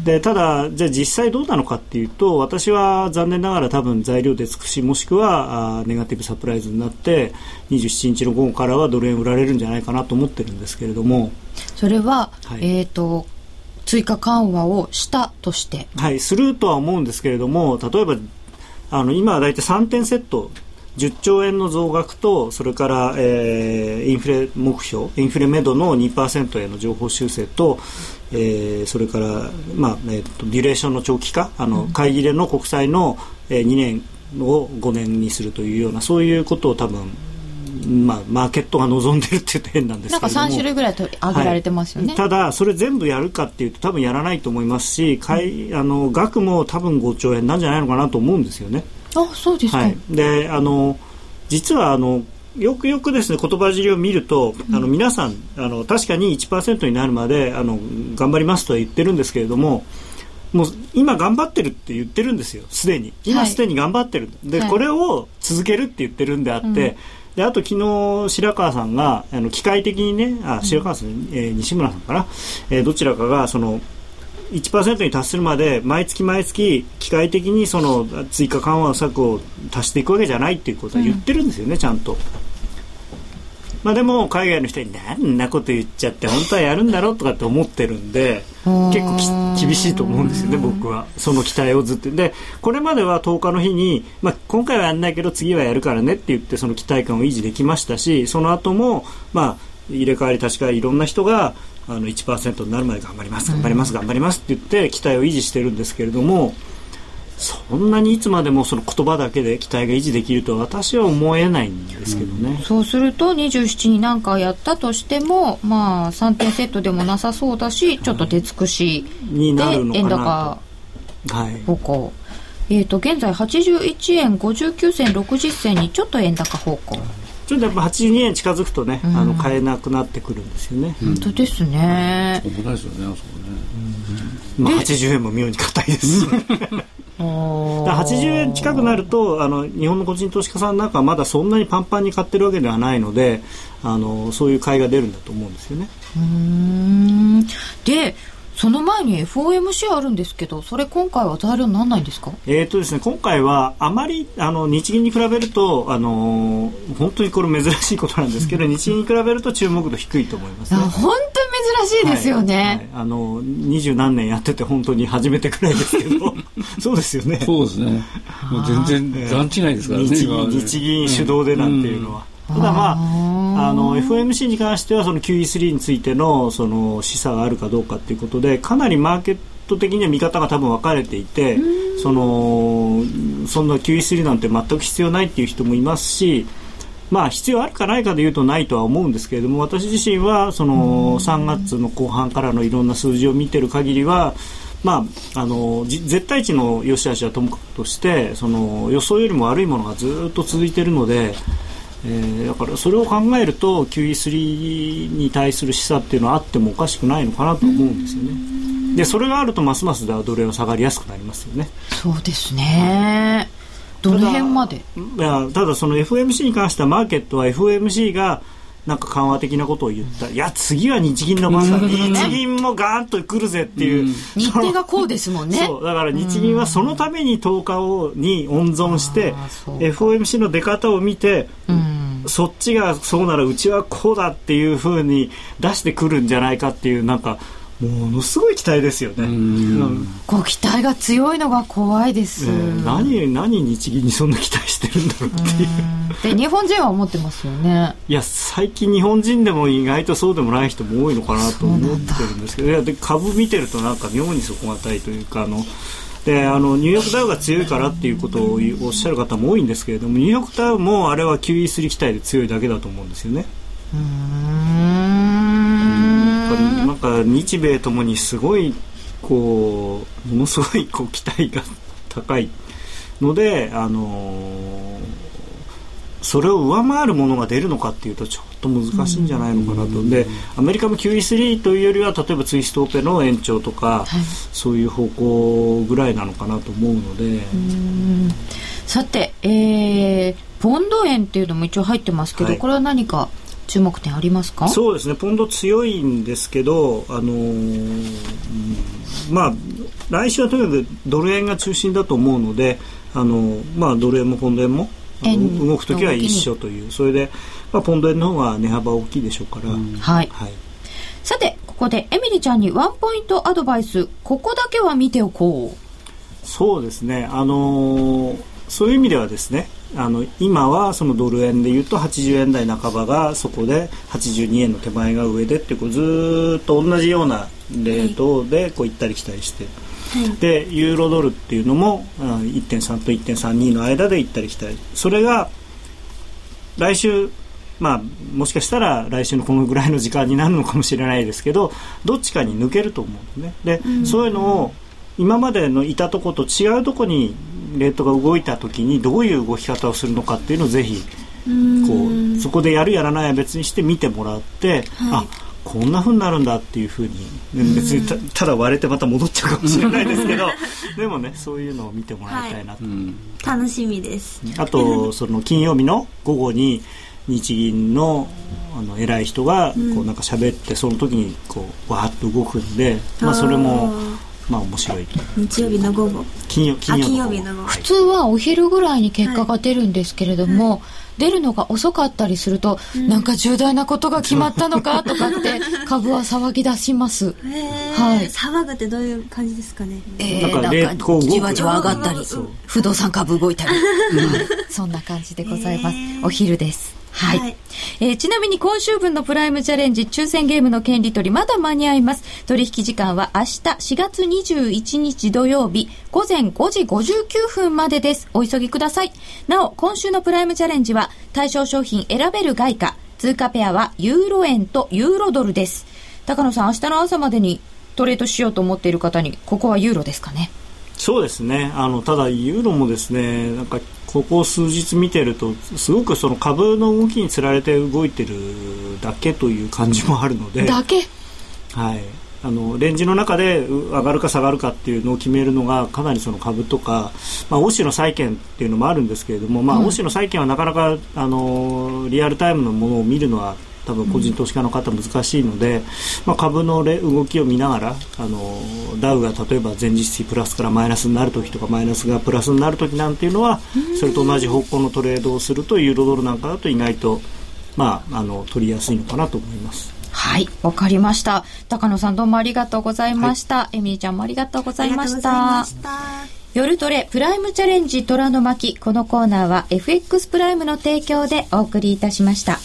でただ、じゃあ実際どうなのかっていうと私は残念ながら多分材料で尽くしもしくはあネガティブサプライズになって27日の午後からはドル円売られるんじゃないかなと思ってるんですけれども。それは、はい、えーと追加緩和をしたとして。はいするとは思うんですけれども例えばあの今は大体3点セット。10兆円の増額とそれから、えー、インフレ目標インフレめどの2%への情報修正と、えー、それから、まあえーと、デュレーションの長期化あの、買い入れの国債の、えー、2年を5年にするというようなそういうことを多分まあ、マーケットが望んでるって言うと変なんですけどなんか3種類ぐらいと挙げられてますよね、はい、ただそれ全部やるかっていうと多分やらないと思いますし、うん、あの額も多分5兆円なんじゃないのかなと思うんですよね。あそうですか、はい、であの実はあのよくよくですね言葉尻を見ると、あの皆さんあの確かに1%になるまであの頑張りますとは言ってるんですけれどももう今頑張ってるって言ってるんですよ。すでに。今すでに頑張ってる、はい、で、これを続けるって言ってるんであって、うん、であと昨日白川さんがあの機械的にねあ白川さん、うん、えー、西村さんかな、えー、どちらかがその1%に達するまで毎月毎月機械的にその追加緩和策を足していくわけじゃないっていうことは言ってるんですよね、うん、ちゃんと。まあ、でも海外の人に何なこと言っちゃって本当はやるんだろうとかって思ってるんで結構厳しいと思うんですよね僕は。その期待をずっと。でこれまでは10日の日に、まあ、今回はやんないけど次はやるからねって言ってその期待感を維持できましたしその後もまあ入れ替わり確かいろんな人があの1%になるまで頑張ります頑張ります頑張りますって言って期待を維持してるんですけれどもそんなにいつまでもその言葉だけで期待が維持できるとは私は思えないんですけどね、うん、そうすると27に何かやったとしてもまあ3点セットでもなさそうだしちょっと手尽くしで円高。方向、はい、えっ、ー、と現在81円59銭60銭にちょっと円高方向。ちょっとやっぱ82円近づくとね、うん、あの買えなくなってくるんですよね。本当ですね。危ないですよね、あそこね。まあ80円も妙に硬いです。80円近くなるとあの日本の個人投資家さんなんかはまだそんなにパンパンに買ってるわけではないのであのそういう買いが出るんだと思うんですよね。でその前に FOMC あるんですけど、それ今回は材料にならないんですか？えっ、とですね、今回はあまり、あの、日銀に比べると、あのー、本当にこれ珍しいことなんですけど、日銀に比べると注目度低いと思います、ね、本当に珍しいですよね。はいはい、あの、二十何年やってて本当に初めてくらいですけど、そうですよね。そうですね。もう全然段違いですからね。日銀、日銀主導でなんていうのは。うん、ただまあ、あの FOMC に関してはその QE3 についてのその示唆があるかどうかということでかなりマーケット的には見方が多分分かれていてそのそんな QE3 なんて全く必要ないっていう人もいますしまあ必要あるかないかでいうとないとは思うんですけれども私自身はその3月の後半からのいろんな数字を見てる限りはまあ、あの絶対値の良し悪しはともかくとしてその予想よりも悪いものがずっと続いているのでえー、だからそれを考えると QE3 に対する示唆っていうのはあってもおかしくないのかなと思うんですよね。でそれがあるとますますドル円は下がりやすくなりますよね。そうですね。どの辺まで？いやただその FOMC に関してはマーケットは FOMC がなんか緩和的なことを言った、いや次は日銀の番だ、日銀もガーンと来るぜっていう、うん、日程がこうですもんね。そう。だから日銀はそのために10日をに温存して、FOMC の出方を見て、そっちがそうならうちはこうだっていうふうに出してくるんじゃないかっていうなんかものすごい期待ですよね。ご期待が強いのが怖いです。何何日銀にそんな期待してるんだろうっていう。で日本人は思ってますよね。いや最近日本人でも意外とそうでもない人も多いのかなと思ってるんですけど、いやで株見てるとなんか妙に底堅いというかあの。であのニューヨークダウが強いからっていうことをおっしゃる方も多いんですけれどもニューヨークダウもあれは QE3 期待で強いだけだと思うんですよね。うんなんか日米ともにすごいこうものすごいこう期待が高いので、あの、それを上回るものが出るのかっていうとちょっと難しいんじゃないのかなと、でアメリカも QE3 というよりは例えばツイストオペの延長とか、はい、そういう方向ぐらいなのかなと思うので。さて、えー、ポンド円っていうのも一応入ってますけど、はい、これは何か注目点ありますか？そうですね。ポンド強いんですけど、あのー、まあ、来週はとにかくドル円が中心だと思うので、あのー、まあ、ドル円もポンド円も動く時は一緒という。それで、まあ、ポンド円の方が値幅大きいでしょうから、うん、はい、はい、さてここでエミリちゃんにワンポイントアドバイス。ここだけは見ておこう。そうですね。あのー、そういう意味ではですねあの今はそのドル円でいうと80円台半ばがそこで82円の手前が上でってこうずっと同じようなレートでこう行ったり来たりして、はい、でユーロドルっていうのも1.3と1.32の間で行ったり来たり。それが来週まあ、もしかしたら来週のこのぐらいの時間になるのかもしれないですけどどっちかに抜けると思うんですね。で、うん、そういうのを今までのいたとこと違うとこにレートが動いた時にどういう動き方をするのかっていうのをぜひこうそこでやるやらないは別にして見てもらって、はい、あこんなふうになるんだっていうふうに、別にただ割れてまた戻っちゃうかもしれないですけど でもねそういうのを見てもらいたいなと、はい、楽しみです。あとその金曜日の午後に日銀のあの偉い人がこうなんか喋って、その時にこうわーっと動くんで、まあ、それもまあ面白い日曜日の午後。金曜金曜日の午後。普通はお昼ぐらいに結果が出るんですけれども、はい。出るのが遅かったりすると、うん、なんか重大なことが決まったのかとかって 株は騒ぎ出します。はい。騒ぐってどういう感じですかね？えー、なんかじわじわ上がったり、不動産株動いたり、そんな感じでございます。お昼です。はい、はい、えー、ちなみに今週分のプライムチャレンジ抽選ゲームの権利取りまだ間に合います。取引時間は明日4月21日土曜日午前5時59分までです。お急ぎください。なお今週のプライムチャレンジは対象商品選べる外貨通貨ペアはユーロ円とユーロドルです。高野さん明日の朝までにトレードしようと思っている方にここはユーロですかね？そうですね。あのただユーロもですねなんかここ数日見てるとすごくその株の動きにつられて動いてるだけという感じもあるので。だけ？はい。あのレンジの中で上がるか下がるかっていうのを決めるのがかなりその株とか、まあ、欧州の債券っていうのもあるんですけれども、まあ、欧州の債券はなかなかあのリアルタイムのものを見るのは多分個人投資家の方難しいので、まあ、株の動きを見ながらあのダウが例えば前日比プラスからマイナスになる時とかマイナスがプラスになる時なんていうのはそれと同じ方向のトレードをするとユーロドルなんかだと意外と、まあ、あの取りやすいのかなと思います。はい、わかりました。高野さんどうもありがとうございました。はい、エミリちゃんもありがとうございました。夜トレプライムチャレンジ虎の巻このコーナーは FX プライムの提供でお送りいたしました。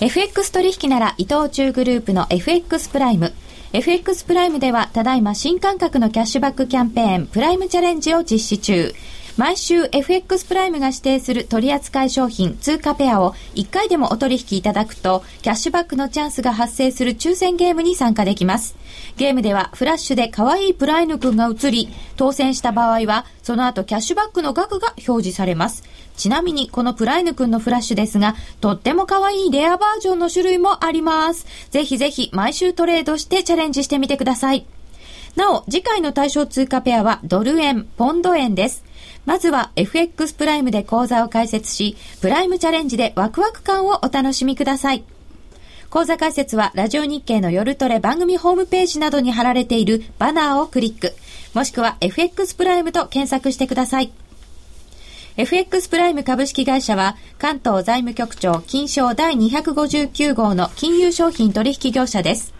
FX 取引なら伊藤忠グループの FX プライム。FX プライムではただいま新感覚のキャッシュバックキャンペーンプライムチャレンジを実施中。毎週 FX プライムが指定する取扱商品通貨ペアを1回でもお取引いただくとキャッシュバックのチャンスが発生する抽選ゲームに参加できます。ゲームではフラッシュで可愛いプライヌ君が映り当選した場合はその後キャッシュバックの額が表示されます。ちなみにこのプライヌくんのフラッシュですが、とっても可愛いレアバージョンの種類もあります。ぜひぜひ毎週トレードしてチャレンジしてみてください。なお、次回の対象通貨ペアはドル円、ポンド円です。まずは FX プライムで講座を開設し、プライムチャレンジでワクワク感をお楽しみください。講座解説はラジオ日経の夜トレ番組ホームページなどに貼られているバナーをクリック、もしくは FX プライムと検索してください。FX プライム株式会社は関東財務局長金賞第259号の金融商品取引業者です。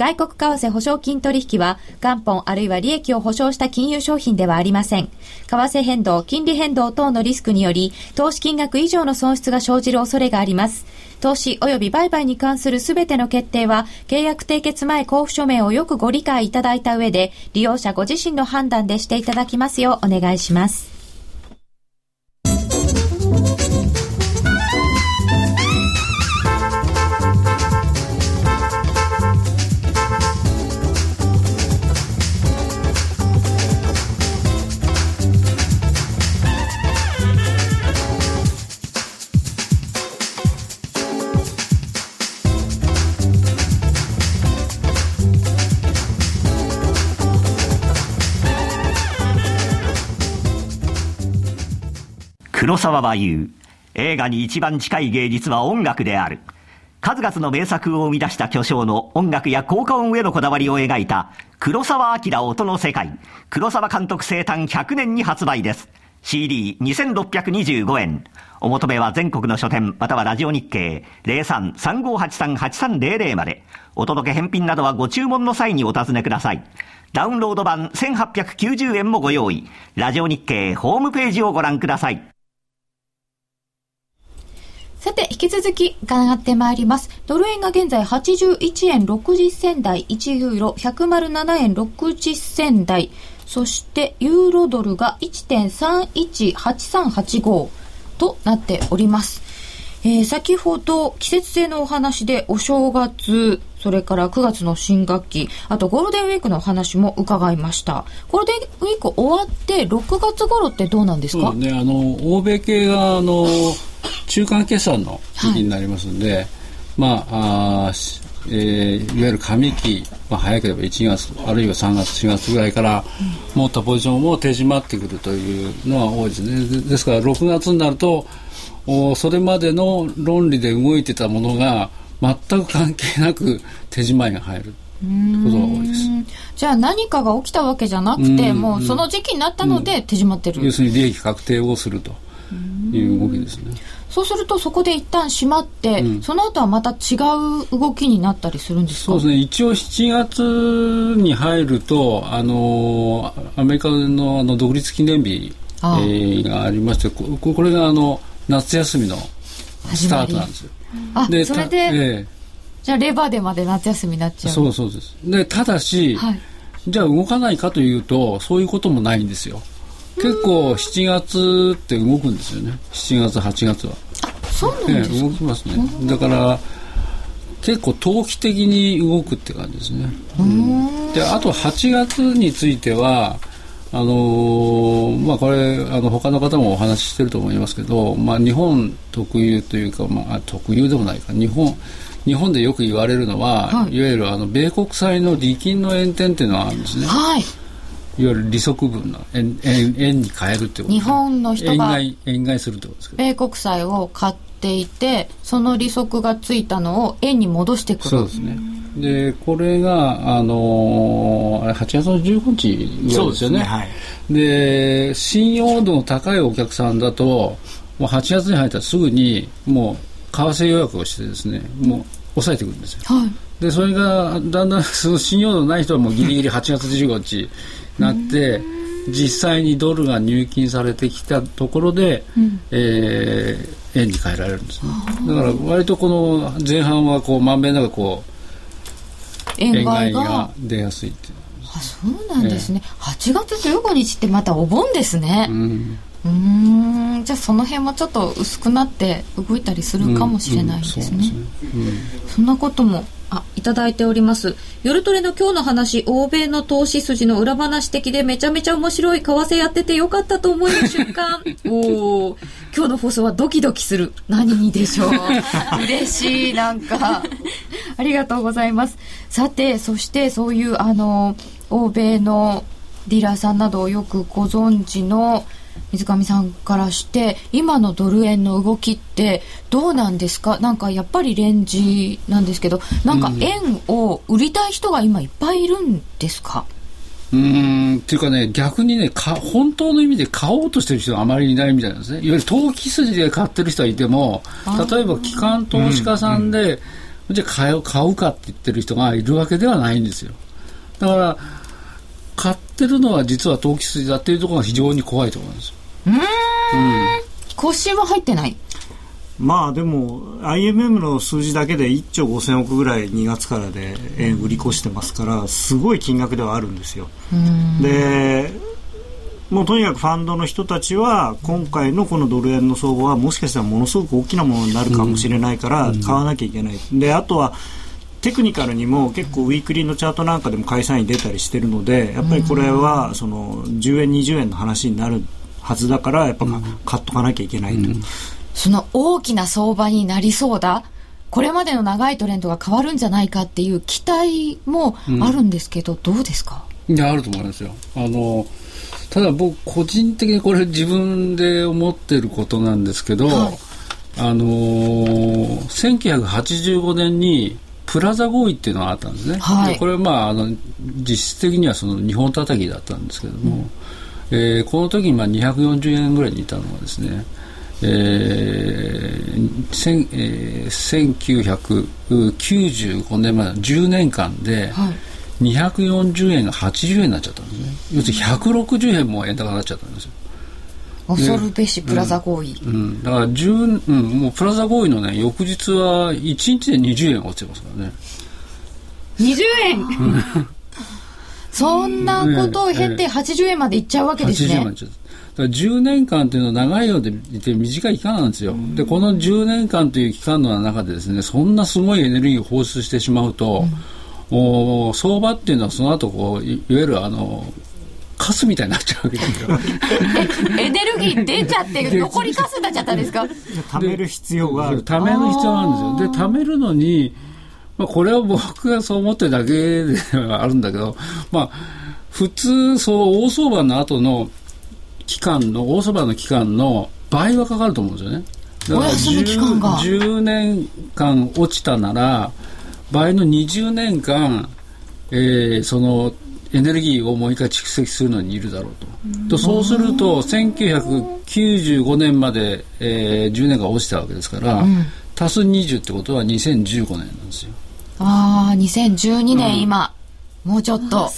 外国為替保証金取引は元本あるいは利益を保証した金融商品ではありません。為替変動、金利変動等のリスクにより投資金額以上の損失が生じる恐れがあります。投資及び売買に関するすべての決定は、契約締結前交付書面をよくご理解いただいた上で、利用者ご自身の判断でしていただきますようお願いします。沢は言う。映画に一番近い芸術は音楽である。数々の名作を生み出した巨匠の音楽や効果音へのこだわりを描いた黒沢明音の世界。黒沢監督生誕100年に発売です。CD2625 円。お求めは全国の書店またはラジオ日経03-3583-8300まで。お届け返品などはご注文の際にお尋ねください。ダウンロード版1890円もご用意。ラジオ日経ホームページをご覧ください。さて、引き続き伺ってまいります。ドル円が現在81円60銭台、1ユーロ107円60銭台、そしてユーロドルが1.318385、となっております。えー先ほど季節性のお話でお正月、それから9月の新学期、あとゴールデンウィークのお話も伺いました。ゴールデンウィーク終わって6月頃ってどうなんですか？ね、あの欧米系があの 中間決算の時期になりますので、まああえーいわゆる上期、まあ、早ければ1月あるいは3月4月ぐらいから持ったポジションも手締まってくるというのは多いですね。でですから6月になるとおそれまでの論理で動いてたものが全く関係なく手締まいが入ることが多いです。じゃあ何かが起きたわけじゃなくて、うんもうその時期になったので手締まってる。要するに利益確定をするという動きですね。そうするとそこで一旦閉まって、その後はまた違う動きになったりするんですか？そうですね、一応7月に入ると、あのアメリカのあの独立記念日ああえーがありまして、ここれがあの夏休みのスタートなんですよ。あ、それたで、えじゃあレバーでまで夏休みになっちゃう。えそうそうです。で、ただし、はい。じゃあ動かないかというと、そういうこともないんですよ。結構7月って動くんですよね。7月、8月は。そうなんええですか。動きますね。だから、結構投機的に動くって感じですね。うんで、あと8月については、あのーまあこれあの他の方もお話ししてると思いますけど、まあ、日本特有というか、まあ、あ特有でもないか。日本日本でよく言われるのは、はい。い、わゆるあの米国債の利金の円転っていうのがあるんですね。はい。いわゆる利息分の円円円に変えるってこと日本の人が円買い円買いするってことですけど。米国債を買っていて、その利息がついたのを円に戻してくる。そうですね。で、これが、あのーあれ8月の15日ぐらいですよね。はい。で、信用度の高いお客さんだと、もう8月に入ったらすぐに、もう、為替予約をしてですね、もう、抑えてくるんですよ。はい。で、それが、だんだん、その信用度のない人はもうギリギリ8月15日になって、実際にドルが入金されてきたところで、えー円に変えられるんですね。だから、割とこの前半は、こう、まんべんなくこう、円円買いがが。出やすいっていう。あ、そうなんですね。8月15日ってまたお盆ですね。うんうーん。じゃあその辺もちょっと薄くなって動いたりするかもしれないですね。そんなことも、あ、いただいております。夜トレの今日の話、欧米の投資筋の裏話的でめちゃめちゃ面白い為替やっててよかったと思える瞬間。おー今日の放送はドキドキする。何にでしょう。嬉しい、なんか。ありがとうございます。さて、そしてそういう、あの、欧米のディーラーさんなどをよくご存知の水上さんからして今のドル円の動きってどうなんですか？なんかやっぱりレンジなんですけどなんか円を売りたい人が今いっぱいいるんですか、うーんっていうかね、逆にねか、本当の意味で買おうとしてる人があまりいないみたいなんですね。いわゆる投機筋で買ってる人はいても、例えば機関投資家さんで、じゃあ買う買うかって言ってる人がいるわけではないんですよ。だから、買ってるのは実は投機筋だっていうところが非常に怖いところなんですよ。腰は入ってないまあでも IMM の数字だけで1兆5000億ぐらい2月からで円売り越してますからすごい金額ではあるんですよ。でもうとにかくファンドの人たちは今回のこのドル円の相場はもしかしたらものすごく大きなものになるかもしれないから買わなきゃいけない。であとはテクニカルにも結構ウィークリーのチャートなんかでも解散に出たりしてるのでやっぱりこれはその10円20円の話になるはずだからやっぱ買っとかなきゃいけないと。その大きな相場になりそうだ。これまでの長いトレンドが変わるんじゃないかっていう期待もあるんですけど、どうですか？いや、あると思いますよ。あの、ただ僕、個人的にこれ自分で思ってることなんですけど、はい。あのー1985年にプラザ合意っていうのがあったんですね。はい。でこれはまあ、あの、実質的にはその日本叩きだったんですけども、えーこの時にまあ240円ぐらいにいたのはですね、えー千えー1995年までの10年間で、はい240円が80円になっちゃったんですね。要するに160円も円高になっちゃったんですよ。恐るべしプラザ合意、うん。だから10、うん、もうプラザ合意のね、翌日は1日で20円落ちてますからね。20円そんなことを経て80円までいっちゃうわけです80円までねいっちゃう10年間というのは長いようでいて短い期間なんですよ。で、この10年間という期間の中でですね、そんなすごいエネルギーを放出してしまうと、うん、お相場っていうのはその後こういわゆるあのカスみたいになっちゃうわけですよ。エネルギー出ちゃって残りカスになっちゃったんですか？貯める必要がある。貯める必要があるんですよ。で、貯めるのに、まあ、これは僕がそう思ってるだけではあるんだけど、まあ、普通、そう、大相場の後の期間の、大相場の期間の倍はかかると思うんですよね。だから 10, 10年間落ちたなら、倍の20年間、えー、そのエネルギーをもう一回蓄積するのにいるだろうと。とそうすると1995年まで、えー、10年間落ちたわけですから、うん、足す20ってことは2015年なんですよ。ああ2012年、うん、今。もうちょっと。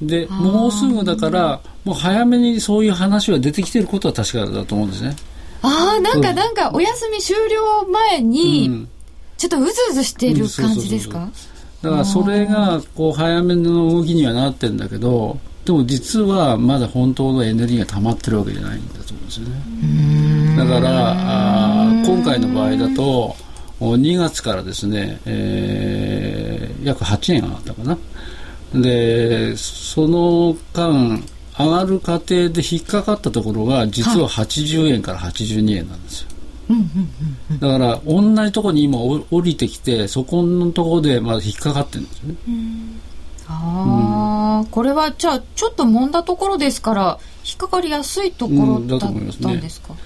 でもうすぐだからもう早めにそういう話は出てきてることは確かだと思うんですね。ああなんかなんかお休み終了前に、ちょっとうずうずしてる感じですか？だからそれがこう早めの動きにはなってるんだけどでも実はまだ本当のエネルギーが溜まってるわけじゃないんだと思うんですよね。だからあ今回の場合だと2月からですね、えー、約8円上がったかな。で、その間、上がる過程で引っかかったところが、実は80円から82円なんですよ。だから、同じところに今降りてきて、そこのところでまだ引っかかってるんですよね。ああ、うん、これはじゃあ、ちょっと揉んだところですから、引っかかりやすいところだったんですか、うん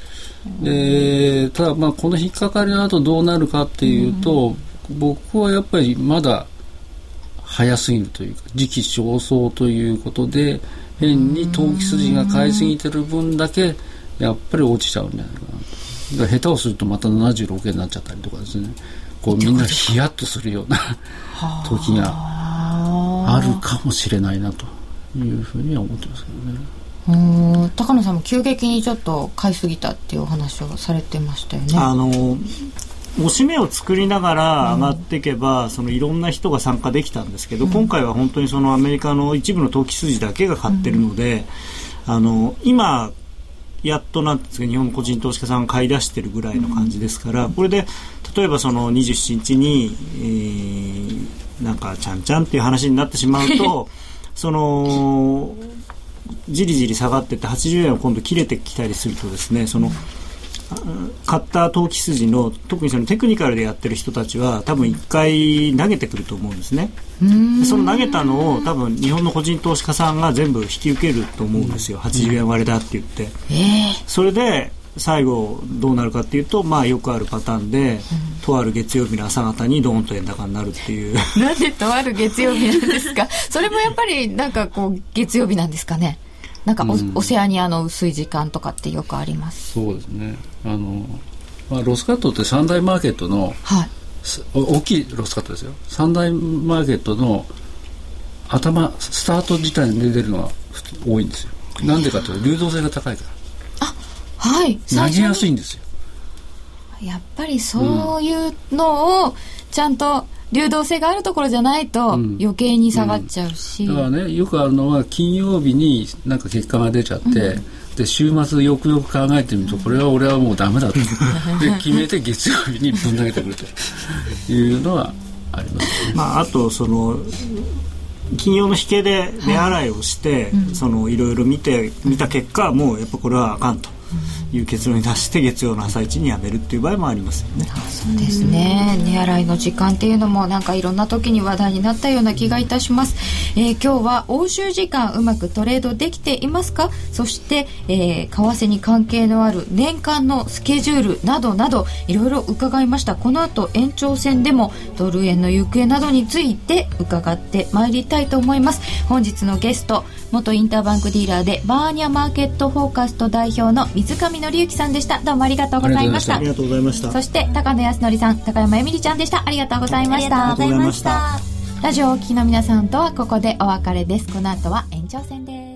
でただまあこの引っかかりの後どうなるかっていうと、うん、僕はやっぱりまだ早すぎるというか時期尚早ということで変に投機筋が買いすぎてる分だけやっぱり落ちちゃうんじゃないかな。下手をするとまた76円になっちゃったりとかですね。こうみんなヒヤッとするような時があるかもしれないなというふうには思ってますけどね。うん。高野さんも急激にちょっと買いすぎたっていうお話をされてましたよね。あの押し目を作りながら上がっていけば、うん、そのいろんな人が参加できたんですけど、うん、今回は本当にそのアメリカの一部の投機筋だけが買ってるので、うん、あの今やっとなんですか日本の個人投資家さんが買い出してるぐらいの感じですから、これで例えばその27日に、えー、なんかちゃんちゃんっていう話になってしまうと そのじりじり下がってって80円を今度切れてきたりするとですねその買った投機筋の特にそのテクニカルでやってる人たちは多分1回投げてくると思うんですね。その投げたのを多分日本の個人投資家さんが全部引き受けると思うんですよ。80円割れだって言って、それで最後どうなるかっていうとまあよくあるパターンで、とある月曜日の朝方にドーンと円高になるっていう。なんでとある月曜日なんですか？それもやっぱりなんかこう月曜日なんですかね？なんかオセアニアの薄い時間とかってよくあります。そうですね。あの、まあ、ロスカットって三大マーケットの、はい、大きいロスカットですよ。三大マーケットの頭スタート自体に出るのは多いんですよ。なんでかというと流動性が高いから。あはい。投げやすいんですよ。やっぱりそういうのをちゃんと流動性があるところじゃないと余計に下がっちゃうし、うんうん、だからねよくあるのは金曜日になんか結果が出ちゃって、うん、で週末よくよく考えてみるとこれは俺はもうダメだと。で決めて月曜日にぶん投げてくるというのはあります、ね、まあ、あとその金曜の引けで値洗いをして、はい、そのいろいろ見て見た結果もうやっぱこれはあかんと。いう結論に達して月曜の朝一にやめるっていう場合もありますよね。そうですね。値洗いの時間っていうのもなんかいろんな時に話題になったような気がいたします。えー、今日は欧州時間うまくトレードできていますか？そして、えー、為替に関係のある年間のスケジュールなどなどいろいろ伺いました。この後延長戦でもドル円の行方などについて伺ってまいりたいと思います。本日のゲスト元インターバンクディーラーでバーニャマーケットフォーカスト代表の水上則之さんでした。どうもありがとうございました。ありがとうございました。そして高野康則さん高山えみりちゃんでした。ありがとうございました。ありがとうございました。ラジオをお聞きの皆さんとはここでお別れです。この後は延長戦です